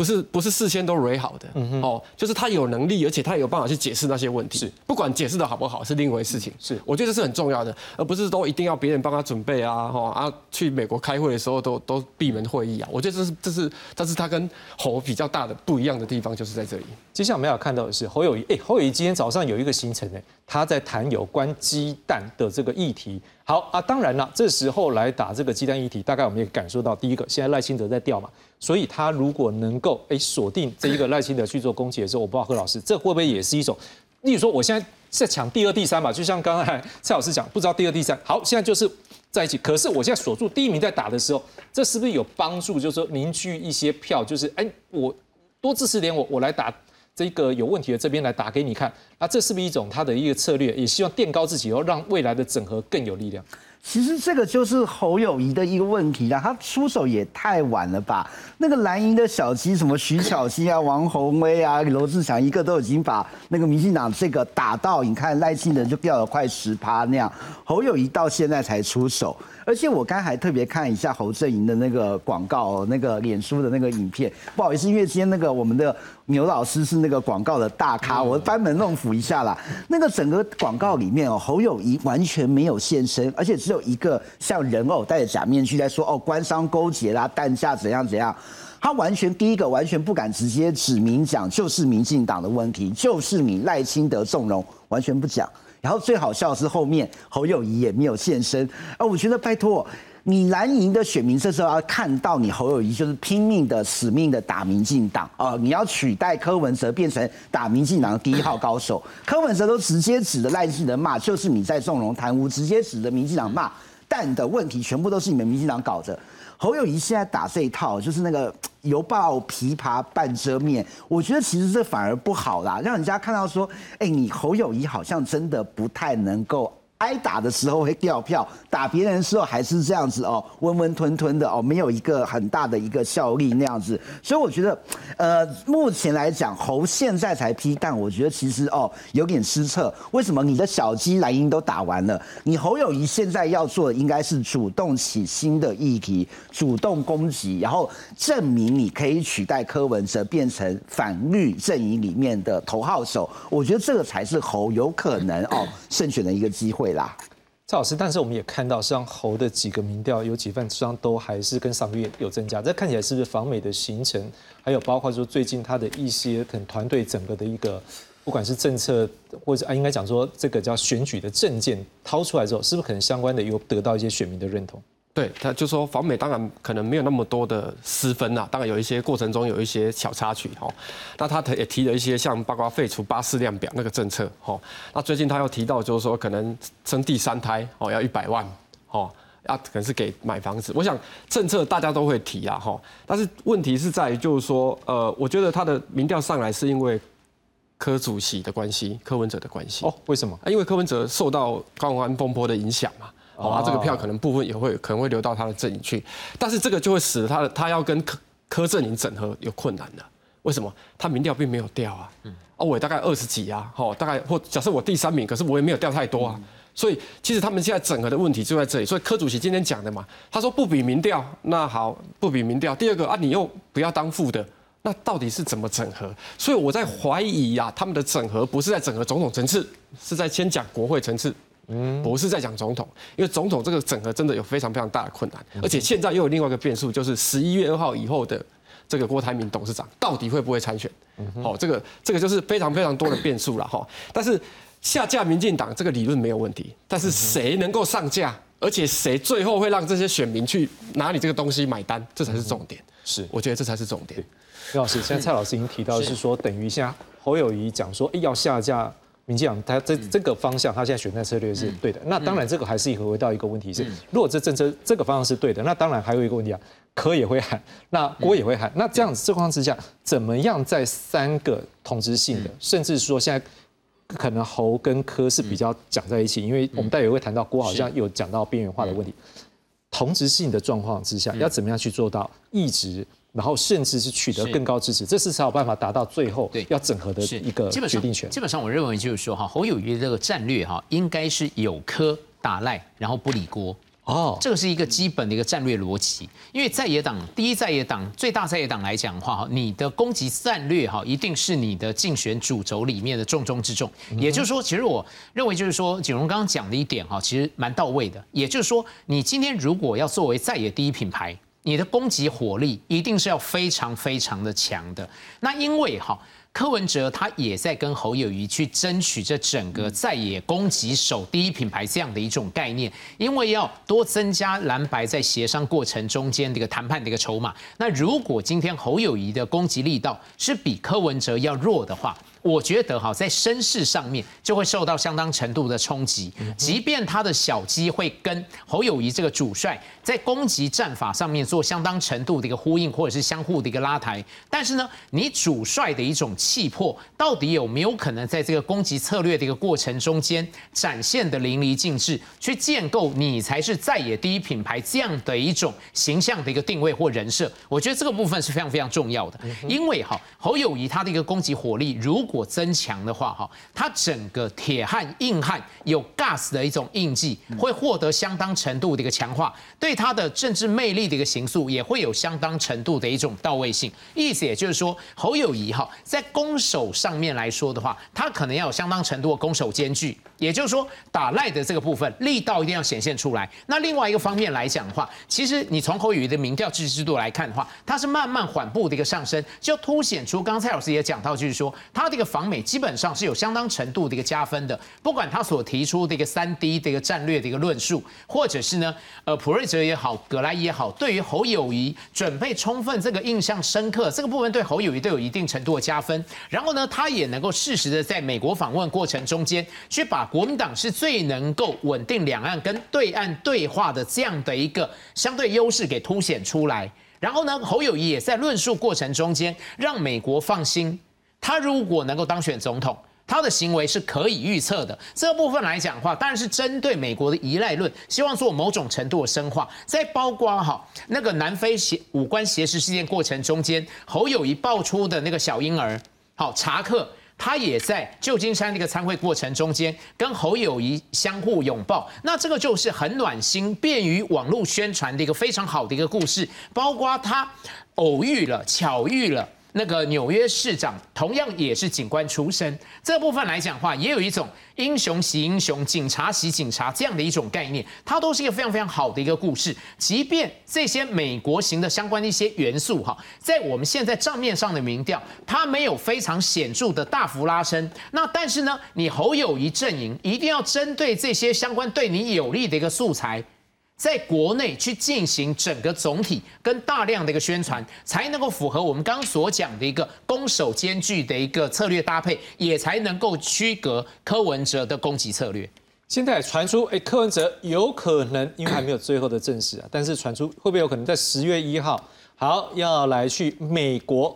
不是不是事先都 r 好的哦，就是他有能力，而且他有办法去解释那些问题。是，不管解释的好不好是另一回事情。是，我觉得这是很重要的，而不是都一定要别人帮他准备啊，哈啊，去美国开会的时候都都闭门会议啊。我觉得这是这是但是他跟侯比较大的不一样的地方，就是在这里。接下来我们要看到的是侯友谊，哎，侯友谊今天早上有一个行程呢，他在谈有关鸡蛋的这个议题。好啊，当然了，这时候来打这个鸡蛋议题，大概我们也感受到，第一个，现在赖清德在掉嘛，所以他如果能够哎锁定这一个赖清德去做攻击的时候，我不知道何老师这会不会也是一种，例如说我现在在抢第二、第三吧，就像刚才蔡老师讲，不知道第二、第三，好，现在就是在一起，可是我现在锁住第一名在打的时候，这是不是有帮助？就是说凝聚一些票，就是哎我多支持点我，我来打。这个有问题的这边来打给你看，那这是不是一种他的一个策略？也希望垫高自己，然后让未来的整合更有力量。其实这个就是侯友谊的一个问题啦，他出手也太晚了吧？那个蓝营的小鸡，什么徐巧芯啊、王宏威啊、罗志祥，一个都已经把那个民进党这个打到，你看赖清德就掉了快十趴那样，侯友谊到现在才出手。而且我刚还特别看一下侯阵营的那个广告，那个脸书的那个影片。不好意思，因为今天那个我们的牛老师是那个广告的大咖，我班门弄斧一下啦。那个整个广告里面哦，侯友谊完全没有现身，而且只有一个像人偶戴着假面具在说哦，官商勾结啦，弹价怎样怎样。他完全第一个完全不敢直接指明讲，就是民进党的问题，就是你赖清德纵容，完全不讲。然后最好笑的是后面侯友谊也没有现身啊！我觉得拜托你蓝营的选民这时候要看到你侯友谊就是拼命的死命的打民进党啊！你要取代柯文哲变成打民进党的第一号高手，柯文哲都直接指着赖清德骂，就是你在纵容贪污，直接指着民进党骂，但的问题全部都是你们民进党搞的。侯友谊现在打这一套，就是那个犹抱琵琶半遮面，我觉得其实这反而不好啦，让人家看到说，哎，你侯友谊好像真的不太能够。挨打的时候会掉票，打别人的时候还是这样子哦，温温吞吞的哦，没有一个很大的一个效力那样子。所以我觉得，呃，目前来讲，侯现在才批，但我觉得其实哦有点失策。为什么你的小鸡蓝鹰都打完了，你侯友谊现在要做的应该是主动起新的议题，主动攻击，然后证明你可以取代柯文哲变成反绿阵营里面的头号手。我觉得这个才是侯有可能哦胜选的一个机会。啦，赵老师，但是我们也看到，实际上侯的几个民调有几份，实际上都还是跟上个月有增加。这看起来是不是访美的行程，还有包括说最近他的一些可能团队整个的一个，不管是政策或者啊，应该讲说这个叫选举的证件掏出来之后，是不是可能相关的有得到一些选民的认同？对，他就说访美当然可能没有那么多的私分呐，当然有一些过程中有一些小插曲哈。那他也提了一些像包括废除八四量表那个政策哈。那最近他又提到就是说可能生第三胎哦要一百万哦，要可能是给买房子。我想政策大家都会提啊哈，但是问题是在于就是说呃，我觉得他的民调上来是因为柯主席的关系，柯文哲的关系哦？为什么？因为柯文哲受到高安风波的影响嘛。哦，这个票可能部分也会可能会流到他的阵营去，但是这个就会使得他的他要跟柯柯阵营整合有困难了。为什么？他民调并没有掉啊，哦，我大概二十几啊，哦，大概或假设我第三名，可是我也没有掉太多啊。所以其实他们现在整合的问题就在这里。所以柯主席今天讲的嘛，他说不比民调，那好，不比民调。第二个啊，你又不要当副的，那到底是怎么整合？所以我在怀疑呀，他们的整合不是在整合总统层次，是在先讲国会层次。嗯，不是在讲总统，因为总统这个整合真的有非常非常大的困难，而且现在又有另外一个变数，就是十一月二号以后的这个郭台铭董事长到底会不会参选？好，这个这个就是非常非常多的变数了哈。但是下架民进党这个理论没有问题，但是谁能够上架，而且谁最后会让这些选民去拿你这个东西买单，这才是重点。是，我觉得这才是重点。刘老师，现在蔡老师已经提到是说，等于现在侯友谊讲说，哎，要下架。民进党他这这个方向，他现在选战策略是对的。那当然，这个还是回到一个问题是，如果这政策这个方向是对的，那当然还有一个问题啊，科也会喊，那郭也会喊。那这样子情况之下，怎么样在三个同质性的，甚至说现在可能侯跟科是比较讲在一起，因为我们待会会谈到郭好像有讲到边缘化的问题，同质性的状况之下，要怎么样去做到一直？然后甚至是取得更高支持，这是才有办法达到最后要整合的一个决定权。基本上，我认为就是说哈，侯友谊这个战略哈，应该是有科打赖，然后不理锅。哦，这个是一个基本的一个战略逻辑。因为在野党第一在野党最大在野党来讲的话哈，你的攻击战略哈，一定是你的竞选主轴里面的重中之重。也就是说，其实我认为就是说，景荣刚刚讲的一点哈，其实蛮到位的。也就是说，你今天如果要作为在野第一品牌。你的攻击火力一定是要非常非常的强的。那因为哈，柯文哲他也在跟侯友谊去争取这整个在野攻击手第一品牌这样的一种概念，因为要多增加蓝白在协商过程中间的一个谈判的一个筹码。那如果今天侯友谊的攻击力道是比柯文哲要弱的话，我觉得哈，在声势上面就会受到相当程度的冲击。即便他的小鸡会跟侯友谊这个主帅在攻击战法上面做相当程度的一个呼应，或者是相互的一个拉抬，但是呢，你主帅的一种气魄，到底有没有可能在这个攻击策略的一个过程中间展现的淋漓尽致，去建构你才是在野第一品牌这样的一种形象的一个定位或人设？我觉得这个部分是非常非常重要的，因为哈，侯友谊他的一个攻击火力如果增强的话，哈，他整个铁汉硬汉有 gas 的一种印记，会获得相当程度的一个强化，对他的政治魅力的一个形塑也会有相当程度的一种到位性。意思也就是说，侯友谊哈在攻守上面来说的话，他可能要有相当程度的攻守兼具，也就是说打赖的这个部分力道一定要显现出来。那另外一个方面来讲的话，其实你从侯友谊的民调支持度来看的话，它是慢慢缓步的一个上升，就凸显出刚刚蔡老师也讲到，就是说他这个访美基本上是有相当程度的一个加分的，不管他所提出的一个三 D 的一个战略的一个论述，或者是呢，呃，普瑞泽也好，葛莱也好，对于侯友谊准备充分这个印象深刻，这个部分对侯友谊都有一定程度的加分。然后呢，他也能够适时的在美国访问过程中间，去把国民党是最能够稳定两岸跟对岸对话的这样的一个相对优势给凸显出来。然后呢，侯友谊也在论述过程中间让美国放心，他如果能够当选总统，他的行为是可以预测的。这部分来讲的话，当然是针对美国的依赖论，希望做某种程度的深化。在包括哈那个南非协五官挟持事件过程中间，侯友谊爆出的那个小婴儿，好查克。他也在旧金山那个参会过程中间跟侯友谊相互拥抱，那这个就是很暖心、便于网络宣传的一个非常好的一个故事。包括他偶遇了、巧遇了那个纽约市长，同样也是警官出身。这部分来讲话，也有一种英雄惜英雄、警察惜警察这样的一种概念，它都是一个非常非常好的一个故事。即便这些美国型的相关的一些元素哈，在我们现在账面上的民调，它没有非常显著的大幅拉升。那但是呢，你侯友谊阵营一定要针对这些相关对你有利的一个素材。在国内去进行整个总体跟大量的一个宣传，才能够符合我们刚刚所讲的一个攻守兼具的一个策略搭配，也才能够区隔柯文哲的攻击策略。现在传出，哎，柯文哲有可能，因为还没有最后的证实啊，但是传出会不会有可能在十月一号，好要来去美国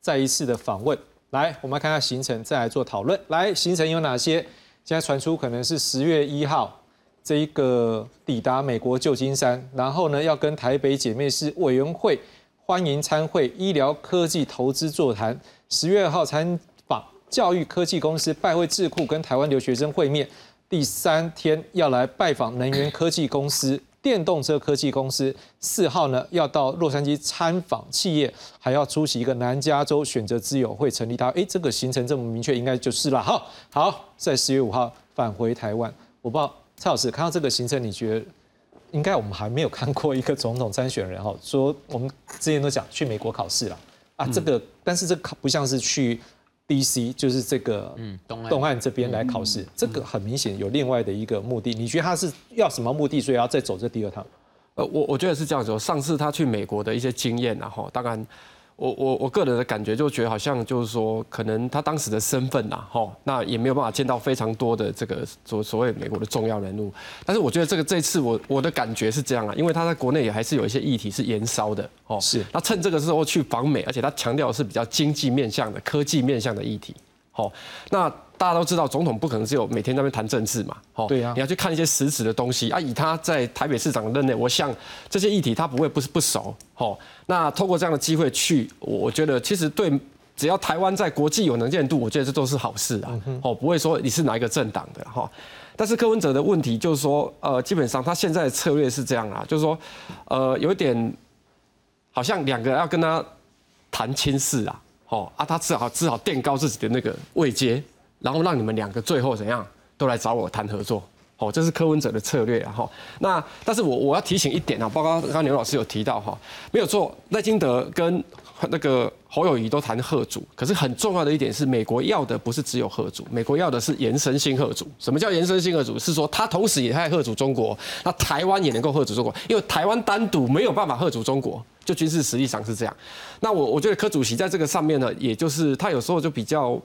再一次的访问？来，我们来看看行程，再来做讨论。来，行程有哪些？现在传出可能是十月一号。这一个抵达美国旧金山，然后呢，要跟台北姐妹市委员会欢迎参会医疗科技投资座谈。十月二号参访教育科技公司，拜会智库，跟台湾留学生会面。第三天要来拜访能源科技公司、电动车科技公司。四号呢，要到洛杉矶参访企业，还要出席一个南加州选择自由会成立。他哎，这个行程这么明确，应该就是了。好，好，在十月五号返回台湾。我不知道。蔡老师看到这个行程，你觉得应该我们还没有看过一个总统参选人哈？说我们之前都讲去美国考试了啊，这个但是这考不像是去 D.C.，就是这个嗯东东岸这边来考试，这个很明显有另外的一个目的。你觉得他是要什么目的，所以要再走这第二趟？呃，我我觉得是这样子。上次他去美国的一些经验然后当然。我我我个人的感觉就觉得好像就是说，可能他当时的身份呐，吼，那也没有办法见到非常多的这个所所谓美国的重要人物。但是我觉得这个这次我我的感觉是这样啊，因为他在国内也还是有一些议题是延烧的，哦，是。那趁这个时候去访美，而且他强调的是比较经济面向的、科技面向的议题，好，那。大家都知道，总统不可能只有每天在那边谈政治嘛，哦，对呀，你要去看一些实质的东西啊。以他在台北市长的任内，我想这些议题他不会不是不熟，哦，那透过这样的机会去，我觉得其实对只要台湾在国际有能见度，我觉得这都是好事啊，哦，不会说你是哪一个政党的哈。但是柯文哲的问题就是说，呃，基本上他现在的策略是这样啊，就是说，呃，有点好像两个要跟他谈亲事啊，哦啊，他只好只好垫高自己的那个位阶。然后让你们两个最后怎样都来找我谈合作，哦，这是柯文哲的策略啊哈。那但是我我要提醒一点啊，包括刚刚牛老师有提到哈，没有错，赖金德跟那个侯友谊都谈贺主，可是很重要的一点是，美国要的不是只有贺主，美国要的是延伸性贺主。什么叫延伸性贺主？是说他同时也在贺主中国，那台湾也能够贺主中国，因为台湾单独没有办法贺主中国，就军事实力上是这样。那我我觉得柯主席在这个上面呢，也就是他有时候就比较。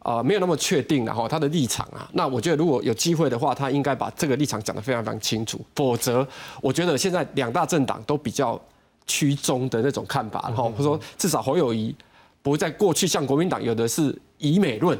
啊，没有那么确定，然后他的立场啊，那我觉得如果有机会的话，他应该把这个立场讲得非常非常清楚，否则我觉得现在两大政党都比较趋中的那种看法，然后说至少侯友谊不会在过去像国民党有的是以美论，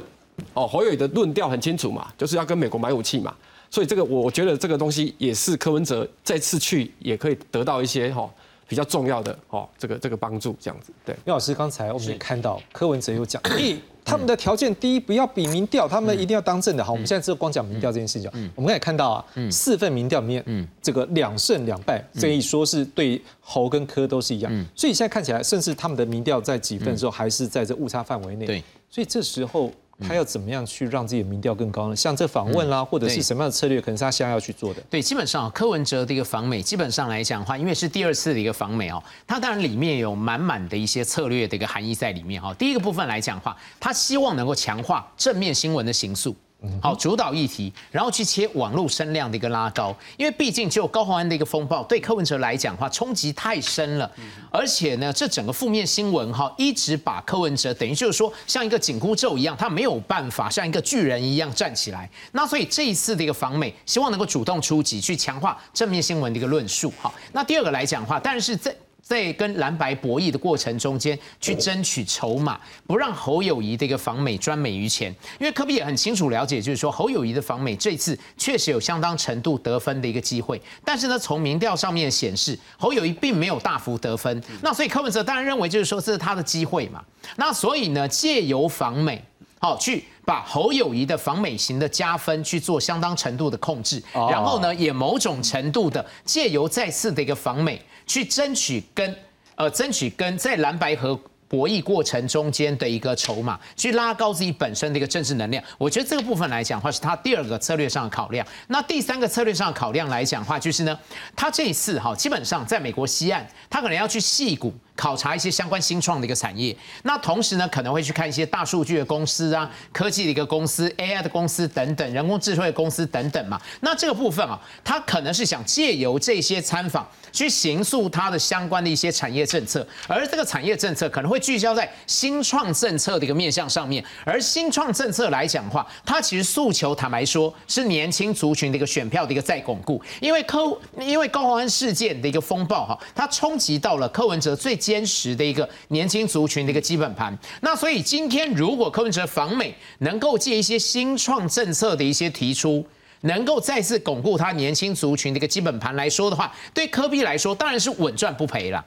哦，侯友谊的论调很清楚嘛，就是要跟美国买武器嘛，所以这个我觉得这个东西也是柯文哲再次去也可以得到一些哈。比较重要的哦，这个这个帮助这样子，对。廖老师刚才我们也看到柯文哲有讲，一 他们的条件第一不要比民调，他们一定要当政的。好，我们现在只有光讲民调这件事情。我们刚才看到啊，四份民调里面，这个两胜两败，可以说是对侯跟柯都是一样。所以现在看起来，甚至他们的民调在几份之后还是在这误差范围内。对，所以这时候。他要怎么样去让自己的民调更高呢？像这访问啦，或者是什么样的策略，可能是他现在要去做的。对，基本上柯文哲的一个访美，基本上来讲的话，因为是第二次的一个访美哦，他当然里面有满满的一些策略的一个含义在里面哈。第一个部分来讲的话，他希望能够强化正面新闻的形塑。好，主导议题，然后去切网络声量的一个拉高，因为毕竟就高鸿安的一个风暴，对柯文哲来讲的话，冲击太深了，而且呢，这整个负面新闻哈，一直把柯文哲等于就是说像一个紧箍咒一样，他没有办法像一个巨人一样站起来。那所以这一次的一个访美，希望能够主动出击，去强化正面新闻的一个论述。好，那第二个来讲的话，但是在在跟蓝白博弈的过程中间，去争取筹码，不让侯友谊的一个访美专美于前。因为科比也很清楚了解，就是说侯友谊的访美这次确实有相当程度得分的一个机会，但是呢，从民调上面显示，侯友谊并没有大幅得分。那所以柯文哲当然认为，就是说这是他的机会嘛。那所以呢，借由访美，好去把侯友谊的访美型的加分去做相当程度的控制，然后呢，也某种程度的借由再次的一个访美。去争取跟呃争取跟在蓝白河博弈过程中间的一个筹码，去拉高自己本身的一个政治能量。我觉得这个部分来讲的话，是他第二个策略上的考量。那第三个策略上的考量来讲的话，就是呢，他这一次哈，基本上在美国西岸，他可能要去戏股。考察一些相关新创的一个产业，那同时呢，可能会去看一些大数据的公司啊，科技的一个公司，AI 的公司等等，人工智慧的公司等等嘛。那这个部分啊，他可能是想借由这些参访去形塑他的相关的一些产业政策，而这个产业政策可能会聚焦在新创政策的一个面向上面。而新创政策来讲的话，它其实诉求坦白说是年轻族群的一个选票的一个再巩固，因为柯因为高鸿安事件的一个风暴哈，它冲击到了柯文哲最。坚实的一个年轻族群的一个基本盘，那所以今天如果柯文哲访美能够借一些新创政策的一些提出，能够再次巩固他年轻族群的一个基本盘来说的话，对科比来说当然是稳赚不赔了。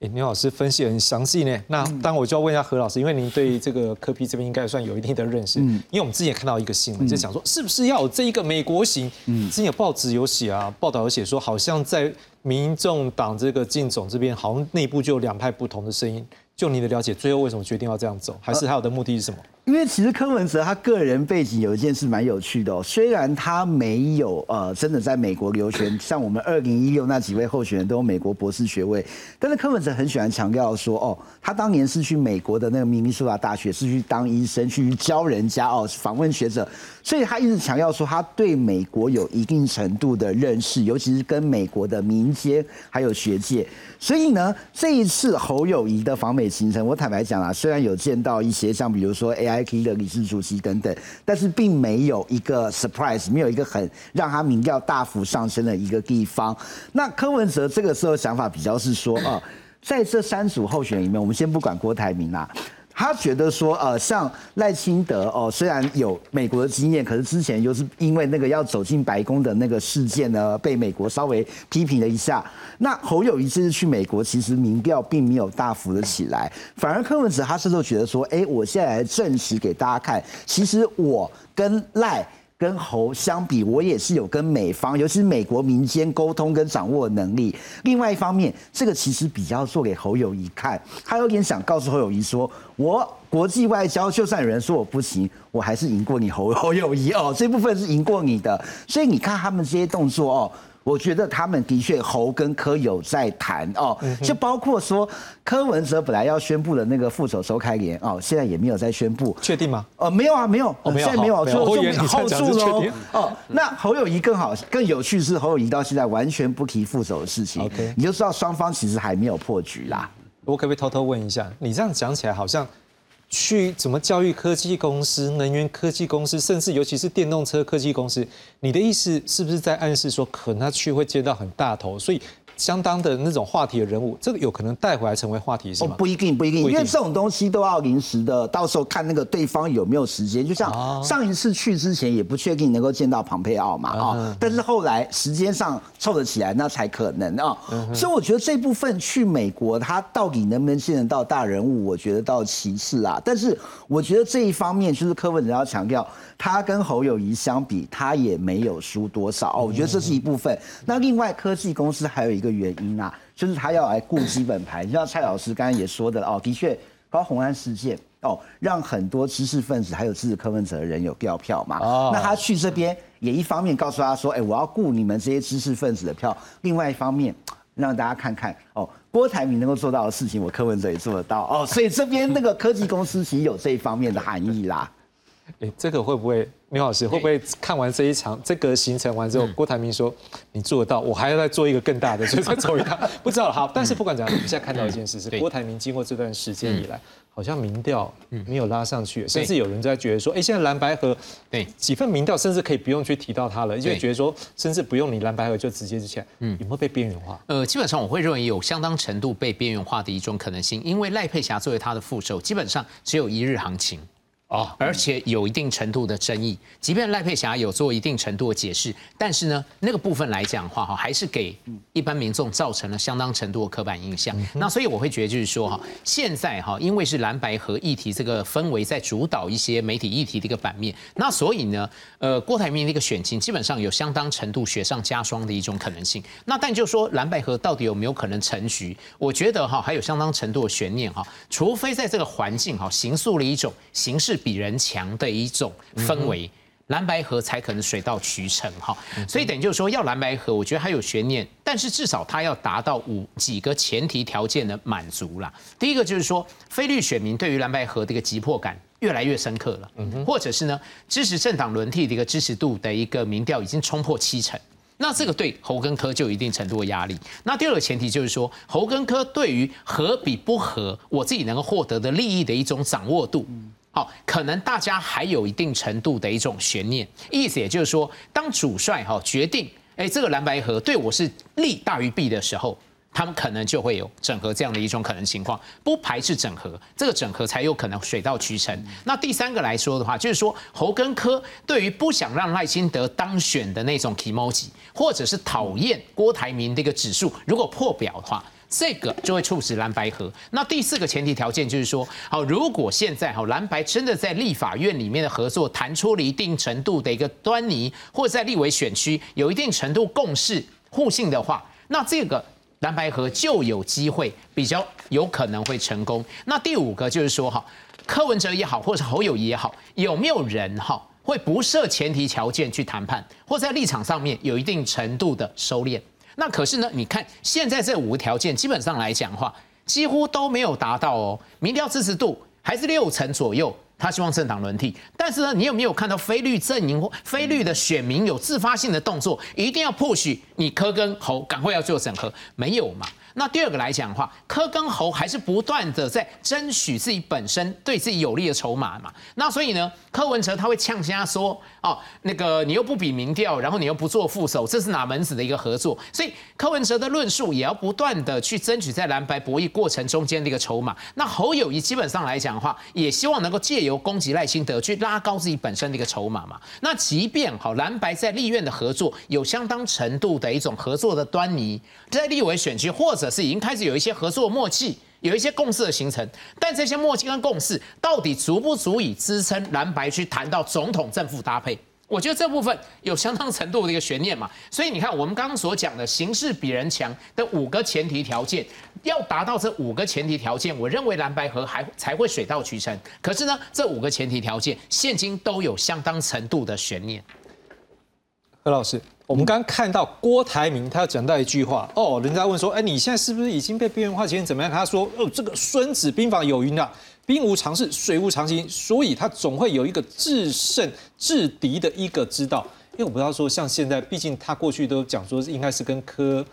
哎，牛老师分析很详细呢。那当然我就要问一下何老师，因为您对这个科比这边应该算有一定的认识。嗯，因为我们之前看到一个新闻，就讲说是不是要有这一个美国型？嗯，之前有报纸有写啊，报道有写说，好像在民众党这个进总这边，好像内部就有两派不同的声音。就你的了解，最后为什么决定要这样走？还是他有的目的是什么？因为其实柯文哲他个人背景有一件事蛮有趣的哦，虽然他没有呃真的在美国留学，像我们二零一六那几位候选人都有美国博士学位，但是柯文哲很喜欢强调说哦，他当年是去美国的那个明尼苏达大学是去当医生去教人家哦，访问学者，所以他一直强调说他对美国有一定程度的认识，尤其是跟美国的民间还有学界，所以呢这一次侯友谊的访美行程，我坦白讲啊，虽然有见到一些像比如说 AI。I.K. 的理事主席等等，但是并没有一个 surprise，没有一个很让他民调大幅上升的一个地方。那柯文哲这个时候想法比较是说，啊，在这三组候选里面，我们先不管郭台铭啦。他觉得说，呃，像赖清德哦，虽然有美国的经验，可是之前就是因为那个要走进白宫的那个事件呢，被美国稍微批评了一下。那侯友谊这次去美国，其实民调并没有大幅的起来，反而柯文哲他是都觉得说，哎，我现在来证实给大家看，其实我跟赖。跟侯相比，我也是有跟美方，尤其是美国民间沟通跟掌握的能力。另外一方面，这个其实比较做给侯友谊看，他有点想告诉侯友谊说，我国际外交就算有人说我不行，我还是赢过你侯侯友谊哦，这部分是赢过你的。所以你看他们这些动作哦。我觉得他们的确侯跟柯有在谈哦，就包括说柯文哲本来要宣布的那个副手周开联哦，现在也没有在宣布，确定吗？哦，没有啊，没有，现在没有，就就后住喽。哦，那侯友谊更好，更有趣是侯友谊到现在完全不提副手的事情，OK，你就知道双方其实还没有破局啦。我可不可以偷偷问一下，你这样讲起来好像？去怎么教育科技公司、能源科技公司，甚至尤其是电动车科技公司？你的意思是不是在暗示说，可能他去会接到很大头，所以？相当的那种话题的人物，这个有可能带回来成为话题是吗？不一定，不一定，因为这种东西都要临时的，到时候看那个对方有没有时间。就像上一次去之前也不确定能够见到庞佩奥嘛啊，但是后来时间上凑得起来，那才可能啊。所以我觉得这部分去美国，他到底能不能见得到大人物，我觉得到其次啊。但是我觉得这一方面就是柯文哲要强调。他跟侯友谊相比，他也没有输多少哦。我觉得这是一部分。那另外科技公司还有一个原因啊，就是他要来顾基本盘。就像蔡老师刚刚也说的哦，的确高红安事件哦，让很多知识分子还有支持柯文哲的人有掉票嘛。哦。那他去这边也一方面告诉他说，哎，我要顾你们这些知识分子的票。另外一方面，让大家看看哦，郭台铭能够做到的事情，我柯文哲也做得到哦。所以这边那个科技公司其实有这一方面的含义啦。哎，这个会不会，刘老师会不会看完这一场这个行程完之后，郭台铭说你做得到，我还要再做一个更大的，所以 再走一趟，不知道好。但是不管怎样，我们现在看到一件事是，郭台铭经过这段时间以来，好像民调没有拉上去，甚至有人在觉得说，哎，现在蓝白河对。几份民调，甚至可以不用去提到他了，因为觉得说，甚至不用你蓝白河就直接之前，嗯，有没有被边缘化？呃，基本上我会认为有相当程度被边缘化的一种可能性，因为赖佩霞作为他的副手，基本上只有一日行情。哦，而且有一定程度的争议，即便赖佩霞有做一定程度的解释，但是呢，那个部分来讲的话，哈，还是给一般民众造成了相当程度的刻板印象。那所以我会觉得就是说，哈，现在哈，因为是蓝白和议题这个氛围在主导一些媒体议题的一个版面，那所以呢，呃，郭台铭的一个选情基本上有相当程度雪上加霜的一种可能性。那但就说蓝白和到底有没有可能成局，我觉得哈，还有相当程度的悬念哈，除非在这个环境哈，形塑了一种形式。比人强的一种氛围，蓝白河才可能水到渠成哈。所以等于就是说，要蓝白河，我觉得还有悬念，但是至少它要达到五几个前提条件的满足啦。第一个就是说，菲律选民对于蓝白河的一个急迫感越来越深刻了，或者是呢，支持政党轮替的一个支持度的一个民调已经冲破七成，那这个对侯根科就有一定程度的压力。那第二个前提就是说，侯根科对于和比不合，我自己能够获得的利益的一种掌握度。好，可能大家还有一定程度的一种悬念，意思也就是说，当主帅哈决定，哎，这个蓝白河对我是利大于弊的时候，他们可能就会有整合这样的一种可能情况，不排斥整合，这个整合才有可能水到渠成。那第三个来说的话，就是说侯根科对于不想让赖清德当选的那种 emoji，或者是讨厌郭台铭的一个指数，如果破表的话。这个就会促使蓝白合。那第四个前提条件就是说，好，如果现在好蓝白真的在立法院里面的合作谈出了一定程度的一个端倪，或在立委选区有一定程度共识互信的话，那这个蓝白合就有机会比较有可能会成功。那第五个就是说，哈，柯文哲也好，或者侯友谊也好，有没有人哈会不设前提条件去谈判，或在立场上面有一定程度的收敛？那可是呢？你看现在这五个条件，基本上来讲的话，几乎都没有达到哦。民调支持度还是六成左右，他希望政党轮替。但是呢，你有没有看到非绿阵营或 非绿的选民有自发性的动作，一定要迫许你柯跟侯赶快要做整合？没有嘛？那第二个来讲的话，柯跟侯还是不断的在争取自己本身对自己有利的筹码嘛。那所以呢，柯文哲他会呛瞎说，哦，那个你又不比民调，然后你又不做副手，这是哪门子的一个合作？所以柯文哲的论述也要不断的去争取在蓝白博弈过程中间的一个筹码。那侯友谊基本上来讲的话，也希望能够借由攻击赖清德去拉高自己本身的一个筹码嘛。那即便好蓝白在立院的合作有相当程度的一种合作的端倪，在立委选区或者是已经开始有一些合作默契，有一些共识的形成，但这些默契跟共识到底足不足以支撑蓝白去谈到总统正负搭配？我觉得这部分有相当程度的一个悬念嘛，所以你看我们刚刚所讲的形势比人强的五个前提条件，要达到这五个前提条件，我认为蓝白河还才会水到渠成。可是呢，这五个前提条件现今都有相当程度的悬念。何老师，我们刚看到郭台铭他讲到一句话哦，人家问说，哎，你现在是不是已经被边缘化？今天怎么样？他说，哦，这个《孙子兵法》有云啊。兵无常势，水无常形，所以他总会有一个制胜制敌的一个之道。因为我不知道说，像现在，毕竟他过去都讲说应该是跟柯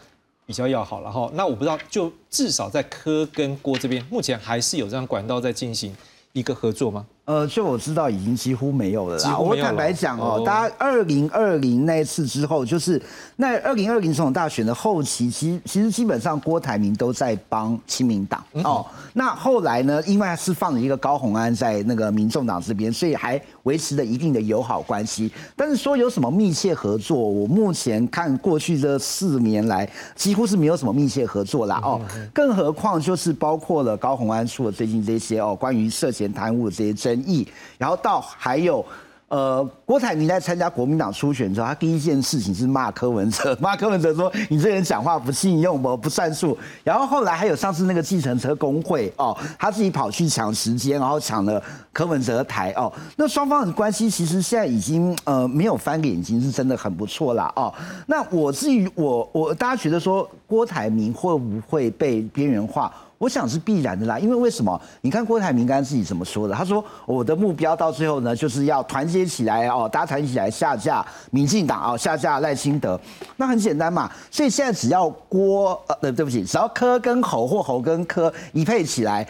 比较要好了哈。那我不知道，就至少在柯跟郭这边，目前还是有这样管道在进行一个合作吗？呃，就我知道已经几乎没有了啦。我坦白讲哦，大家二零二零那一次之后，就是那二零二零总统大选的后期，其其实基本上郭台铭都在帮亲民党哦。那后来呢，因为是放了一个高虹安在那个民众党这边，所以还维持了一定的友好关系。但是说有什么密切合作，我目前看过去这四年来，几乎是没有什么密切合作啦哦。更何况就是包括了高鸿安说的最近这些哦，关于涉嫌贪污的这些。争议，然后到还有，呃，郭台铭在参加国民党初选之后，他第一件事情是骂柯文哲，骂柯文哲说你这人讲话不信用，不不算数。然后后来还有上次那个计程车工会哦，他自己跑去抢时间，然后抢了柯文哲的台哦。那双方的关系其实现在已经呃没有翻脸，已经是真的很不错了哦。那我至于我我大家觉得说郭台铭会不会被边缘化？我想是必然的啦，因为为什么？你看郭台铭刚刚自己怎么说的？他说我的目标到最后呢，就是要团结起来哦，大家团结起来下架民进党哦，下架赖清德。那很简单嘛，所以现在只要郭呃，对不起，只要柯跟侯或侯跟柯一配起来，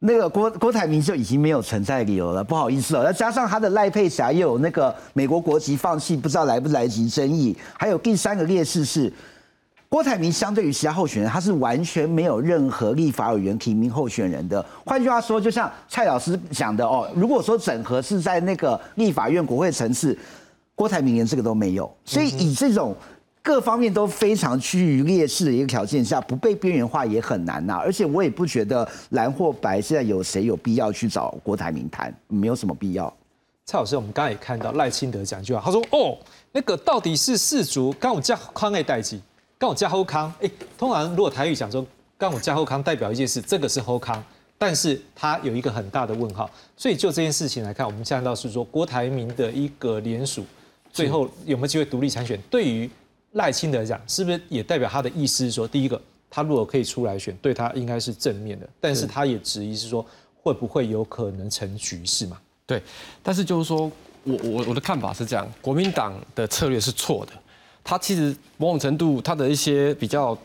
那个郭郭台铭就已经没有存在理由了。不好意思哦，再加上他的赖佩霞又有那个美国国籍放弃，不知道来不来及争议。还有第三个劣势是。郭台铭相对于其他候选人，他是完全没有任何立法委员提名候选人的。换句话说，就像蔡老师讲的哦，如果说整合是在那个立法院国会层次，郭台铭连这个都没有。所以以这种各方面都非常趋于劣势的一个条件下，不被边缘化也很难呐。而且我也不觉得蓝或白现在有谁有必要去找郭台铭谈，没有什么必要。蔡老师，我们刚刚也看到赖清德讲一句话，他说：“哦，那个到底是氏族，刚我叫宽爱代际。”刚我加后康，哎，通常如果台语讲说刚我加后康代表一件事，这个是后康，但是它有一个很大的问号。所以就这件事情来看，我们看到是说郭台铭的一个联署，最后有没有机会独立参选？对于赖清德来讲，是不是也代表他的意思是说，第一个，他如果可以出来选，对他应该是正面的，但是他也质疑是说，会不会有可能成局势嘛？对，但是就是说我我我的看法是这样，国民党的策略是错的。他其实某种程度，他的一些比较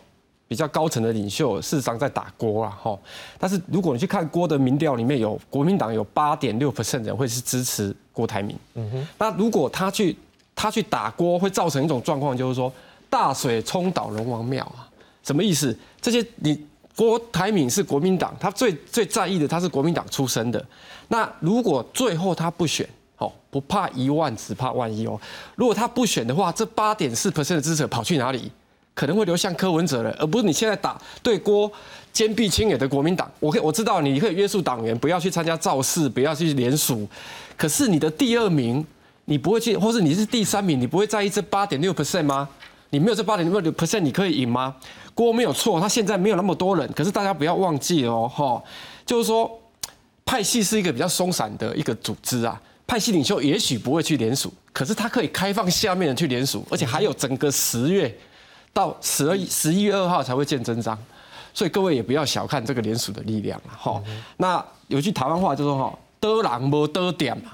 比较高层的领袖，事实上在打锅啊，哈。但是如果你去看郭的民调里面有国民党有八点六 percent 人会是支持郭台铭，嗯哼。那如果他去他去打锅，会造成一种状况，就是说大水冲倒龙王庙啊，什么意思？这些你郭台铭是国民党，他最最在意的他是国民党出身的，那如果最后他不选。好，不怕一万，只怕万一哦。如果他不选的话，这八点四 percent 的支持跑去哪里？可能会流向柯文哲了，而不是你现在打对郭坚壁清野的国民党。我可以我知道你可以约束党员不要去参加造势，不要去联署。可是你的第二名，你不会去，或是你是第三名，你不会在意这八点六 percent 吗？你没有这八点六 percent，你可以赢吗？郭没有错，他现在没有那么多人。可是大家不要忘记哦，哈，就是说派系是一个比较松散的一个组织啊。派系领袖也许不会去联署，可是他可以开放下面人去联署，而且还有整个十月到十二十一月二号才会见真章，所以各位也不要小看这个联署的力量了哈。那有句台湾话就说哈，得人无得点嘛。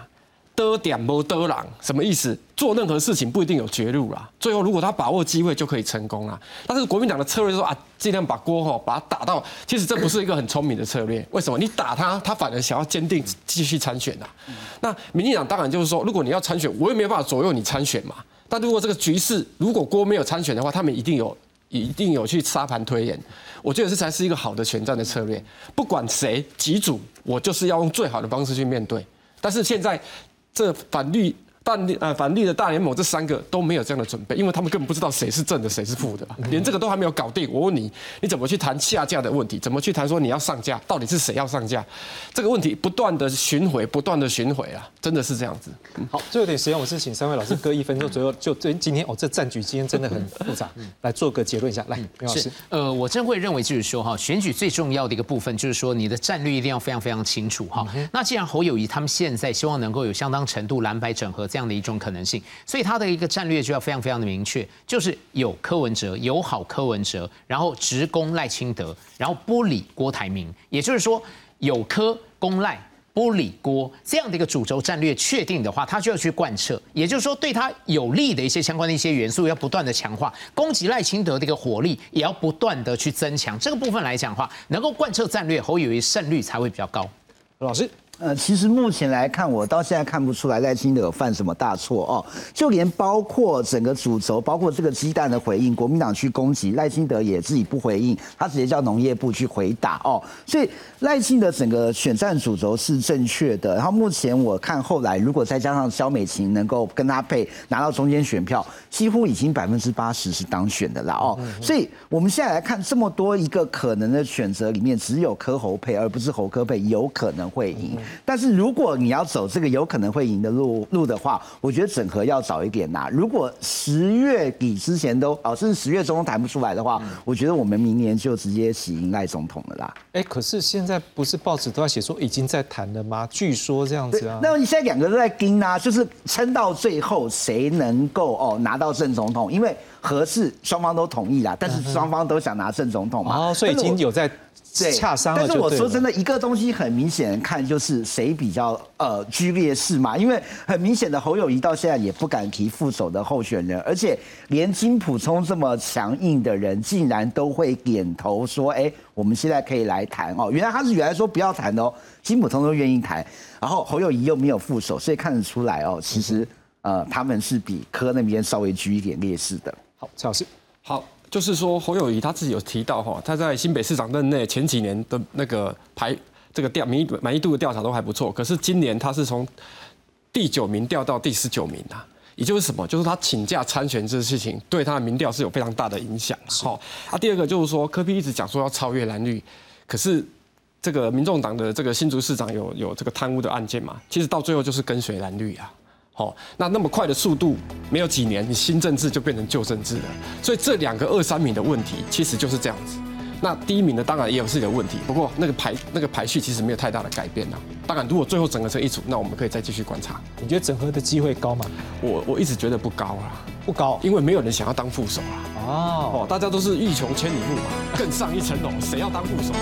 得点不得狼，什么意思？做任何事情不一定有绝路啦。最后如果他把握机会，就可以成功啦。但是国民党的策略说啊，尽量把锅吼把它打到，其实这不是一个很聪明的策略。为什么？你打他，他反而想要坚定继续参选呐。那民进党当然就是说，如果你要参选，我也没有办法左右你参选嘛。但如果这个局势，如果郭没有参选的话，他们一定有一定有去沙盘推演。我觉得这才是一个好的选战的策略。不管谁几组，我就是要用最好的方式去面对。但是现在。这法律绿但呃反绿的大联盟这三个都没有这样的准备，因为他们根本不知道谁是正的，谁是负的，连这个都还没有搞定。我问你，你怎么去谈下架的问题？怎么去谈说你要上架？到底是谁要上架？这个问题不断的巡回，不断的巡回啊，真的是这样子。好，最后一点时间，我是请三位老师各一分钟左右，就今今天哦，这战局今天真的很复杂，来做个结论一下。来，明老师，呃，我真会认为就是说哈，选举最重要的一个部分就是说你的战略一定要非常非常清楚哈。那既然侯友谊他们现在希望能够有相当程度蓝白整合这样的一种可能性，所以他的一个战略就要非常非常的明确，就是有柯文哲，有好柯文哲，然后直攻赖清德，然后不理郭台铭，也就是说有柯攻赖。不理郭这样的一个主轴战略确定的话，他就要去贯彻，也就是说对他有利的一些相关的一些元素要不断的强化，攻击赖清德的一个火力也要不断的去增强。这个部分来讲的话，能够贯彻战略，侯友谊胜率才会比较高。老师。呃，其实目前来看，我到现在看不出来赖清德犯什么大错哦。就连包括整个主轴，包括这个鸡蛋的回应，国民党去攻击赖清德也自己不回应，他直接叫农业部去回答哦。所以赖清德整个选战主轴是正确的。然后目前我看后来，如果再加上萧美琴能够跟他配拿到中间选票，几乎已经百分之八十是当选的了哦。所以我们现在来看这么多一个可能的选择里面，只有柯侯配，而不是侯柯配，有可能会赢。但是如果你要走这个有可能会赢的路路的话，我觉得整合要早一点拿。如果十月底之前都哦，甚至十月中都谈不出来的话，我觉得我们明年就直接喜迎赖总统了啦。哎，可是现在不是报纸都在写说已经在谈了吗？据说这样子啊。那你现在两个都在盯啊，就是撑到最后谁能够哦拿到正总统？因为合适双方都同意啦，但是双方都想拿正总统嘛。哦，所以已经有在。对，洽商了。但是我说真的，一个东西很明显看就是谁比较呃居劣势嘛，因为很明显的侯友谊到现在也不敢提副手的候选人，而且连金普聪这么强硬的人，竟然都会点头说，哎，我们现在可以来谈哦。原来他是原来说不要谈的哦，金普聪都愿意谈，然后侯友谊又没有副手，所以看得出来哦，其实呃他们是比柯那边稍微居一点劣势的。好，蔡老师，好。就是说，侯友谊他自己有提到哈，他在新北市长任内前几年的那个排这个调民意满意度的调查都还不错，可是今年他是从第九名掉到第十九名啊，也就是什么？就是他请假参选这个事情对他的民调是有非常大的影响。好，啊，第二个就是说，柯比一直讲说要超越蓝绿，可是这个民众党的这个新竹市长有有这个贪污的案件嘛，其实到最后就是跟随蓝绿啊。好，那那么快的速度，没有几年，你新政治就变成旧政治了。所以这两个二三名的问题，其实就是这样子。那第一名呢，当然也有自己的问题，不过那个排那个排序其实没有太大的改变呐。当然，如果最后整合成一组，那我们可以再继续观察。你觉得整合的机会高吗？我我一直觉得不高啊，不高，因为没有人想要当副手啊。哦，哦，大家都是欲穷千里目嘛，更上一层楼，谁要当副手？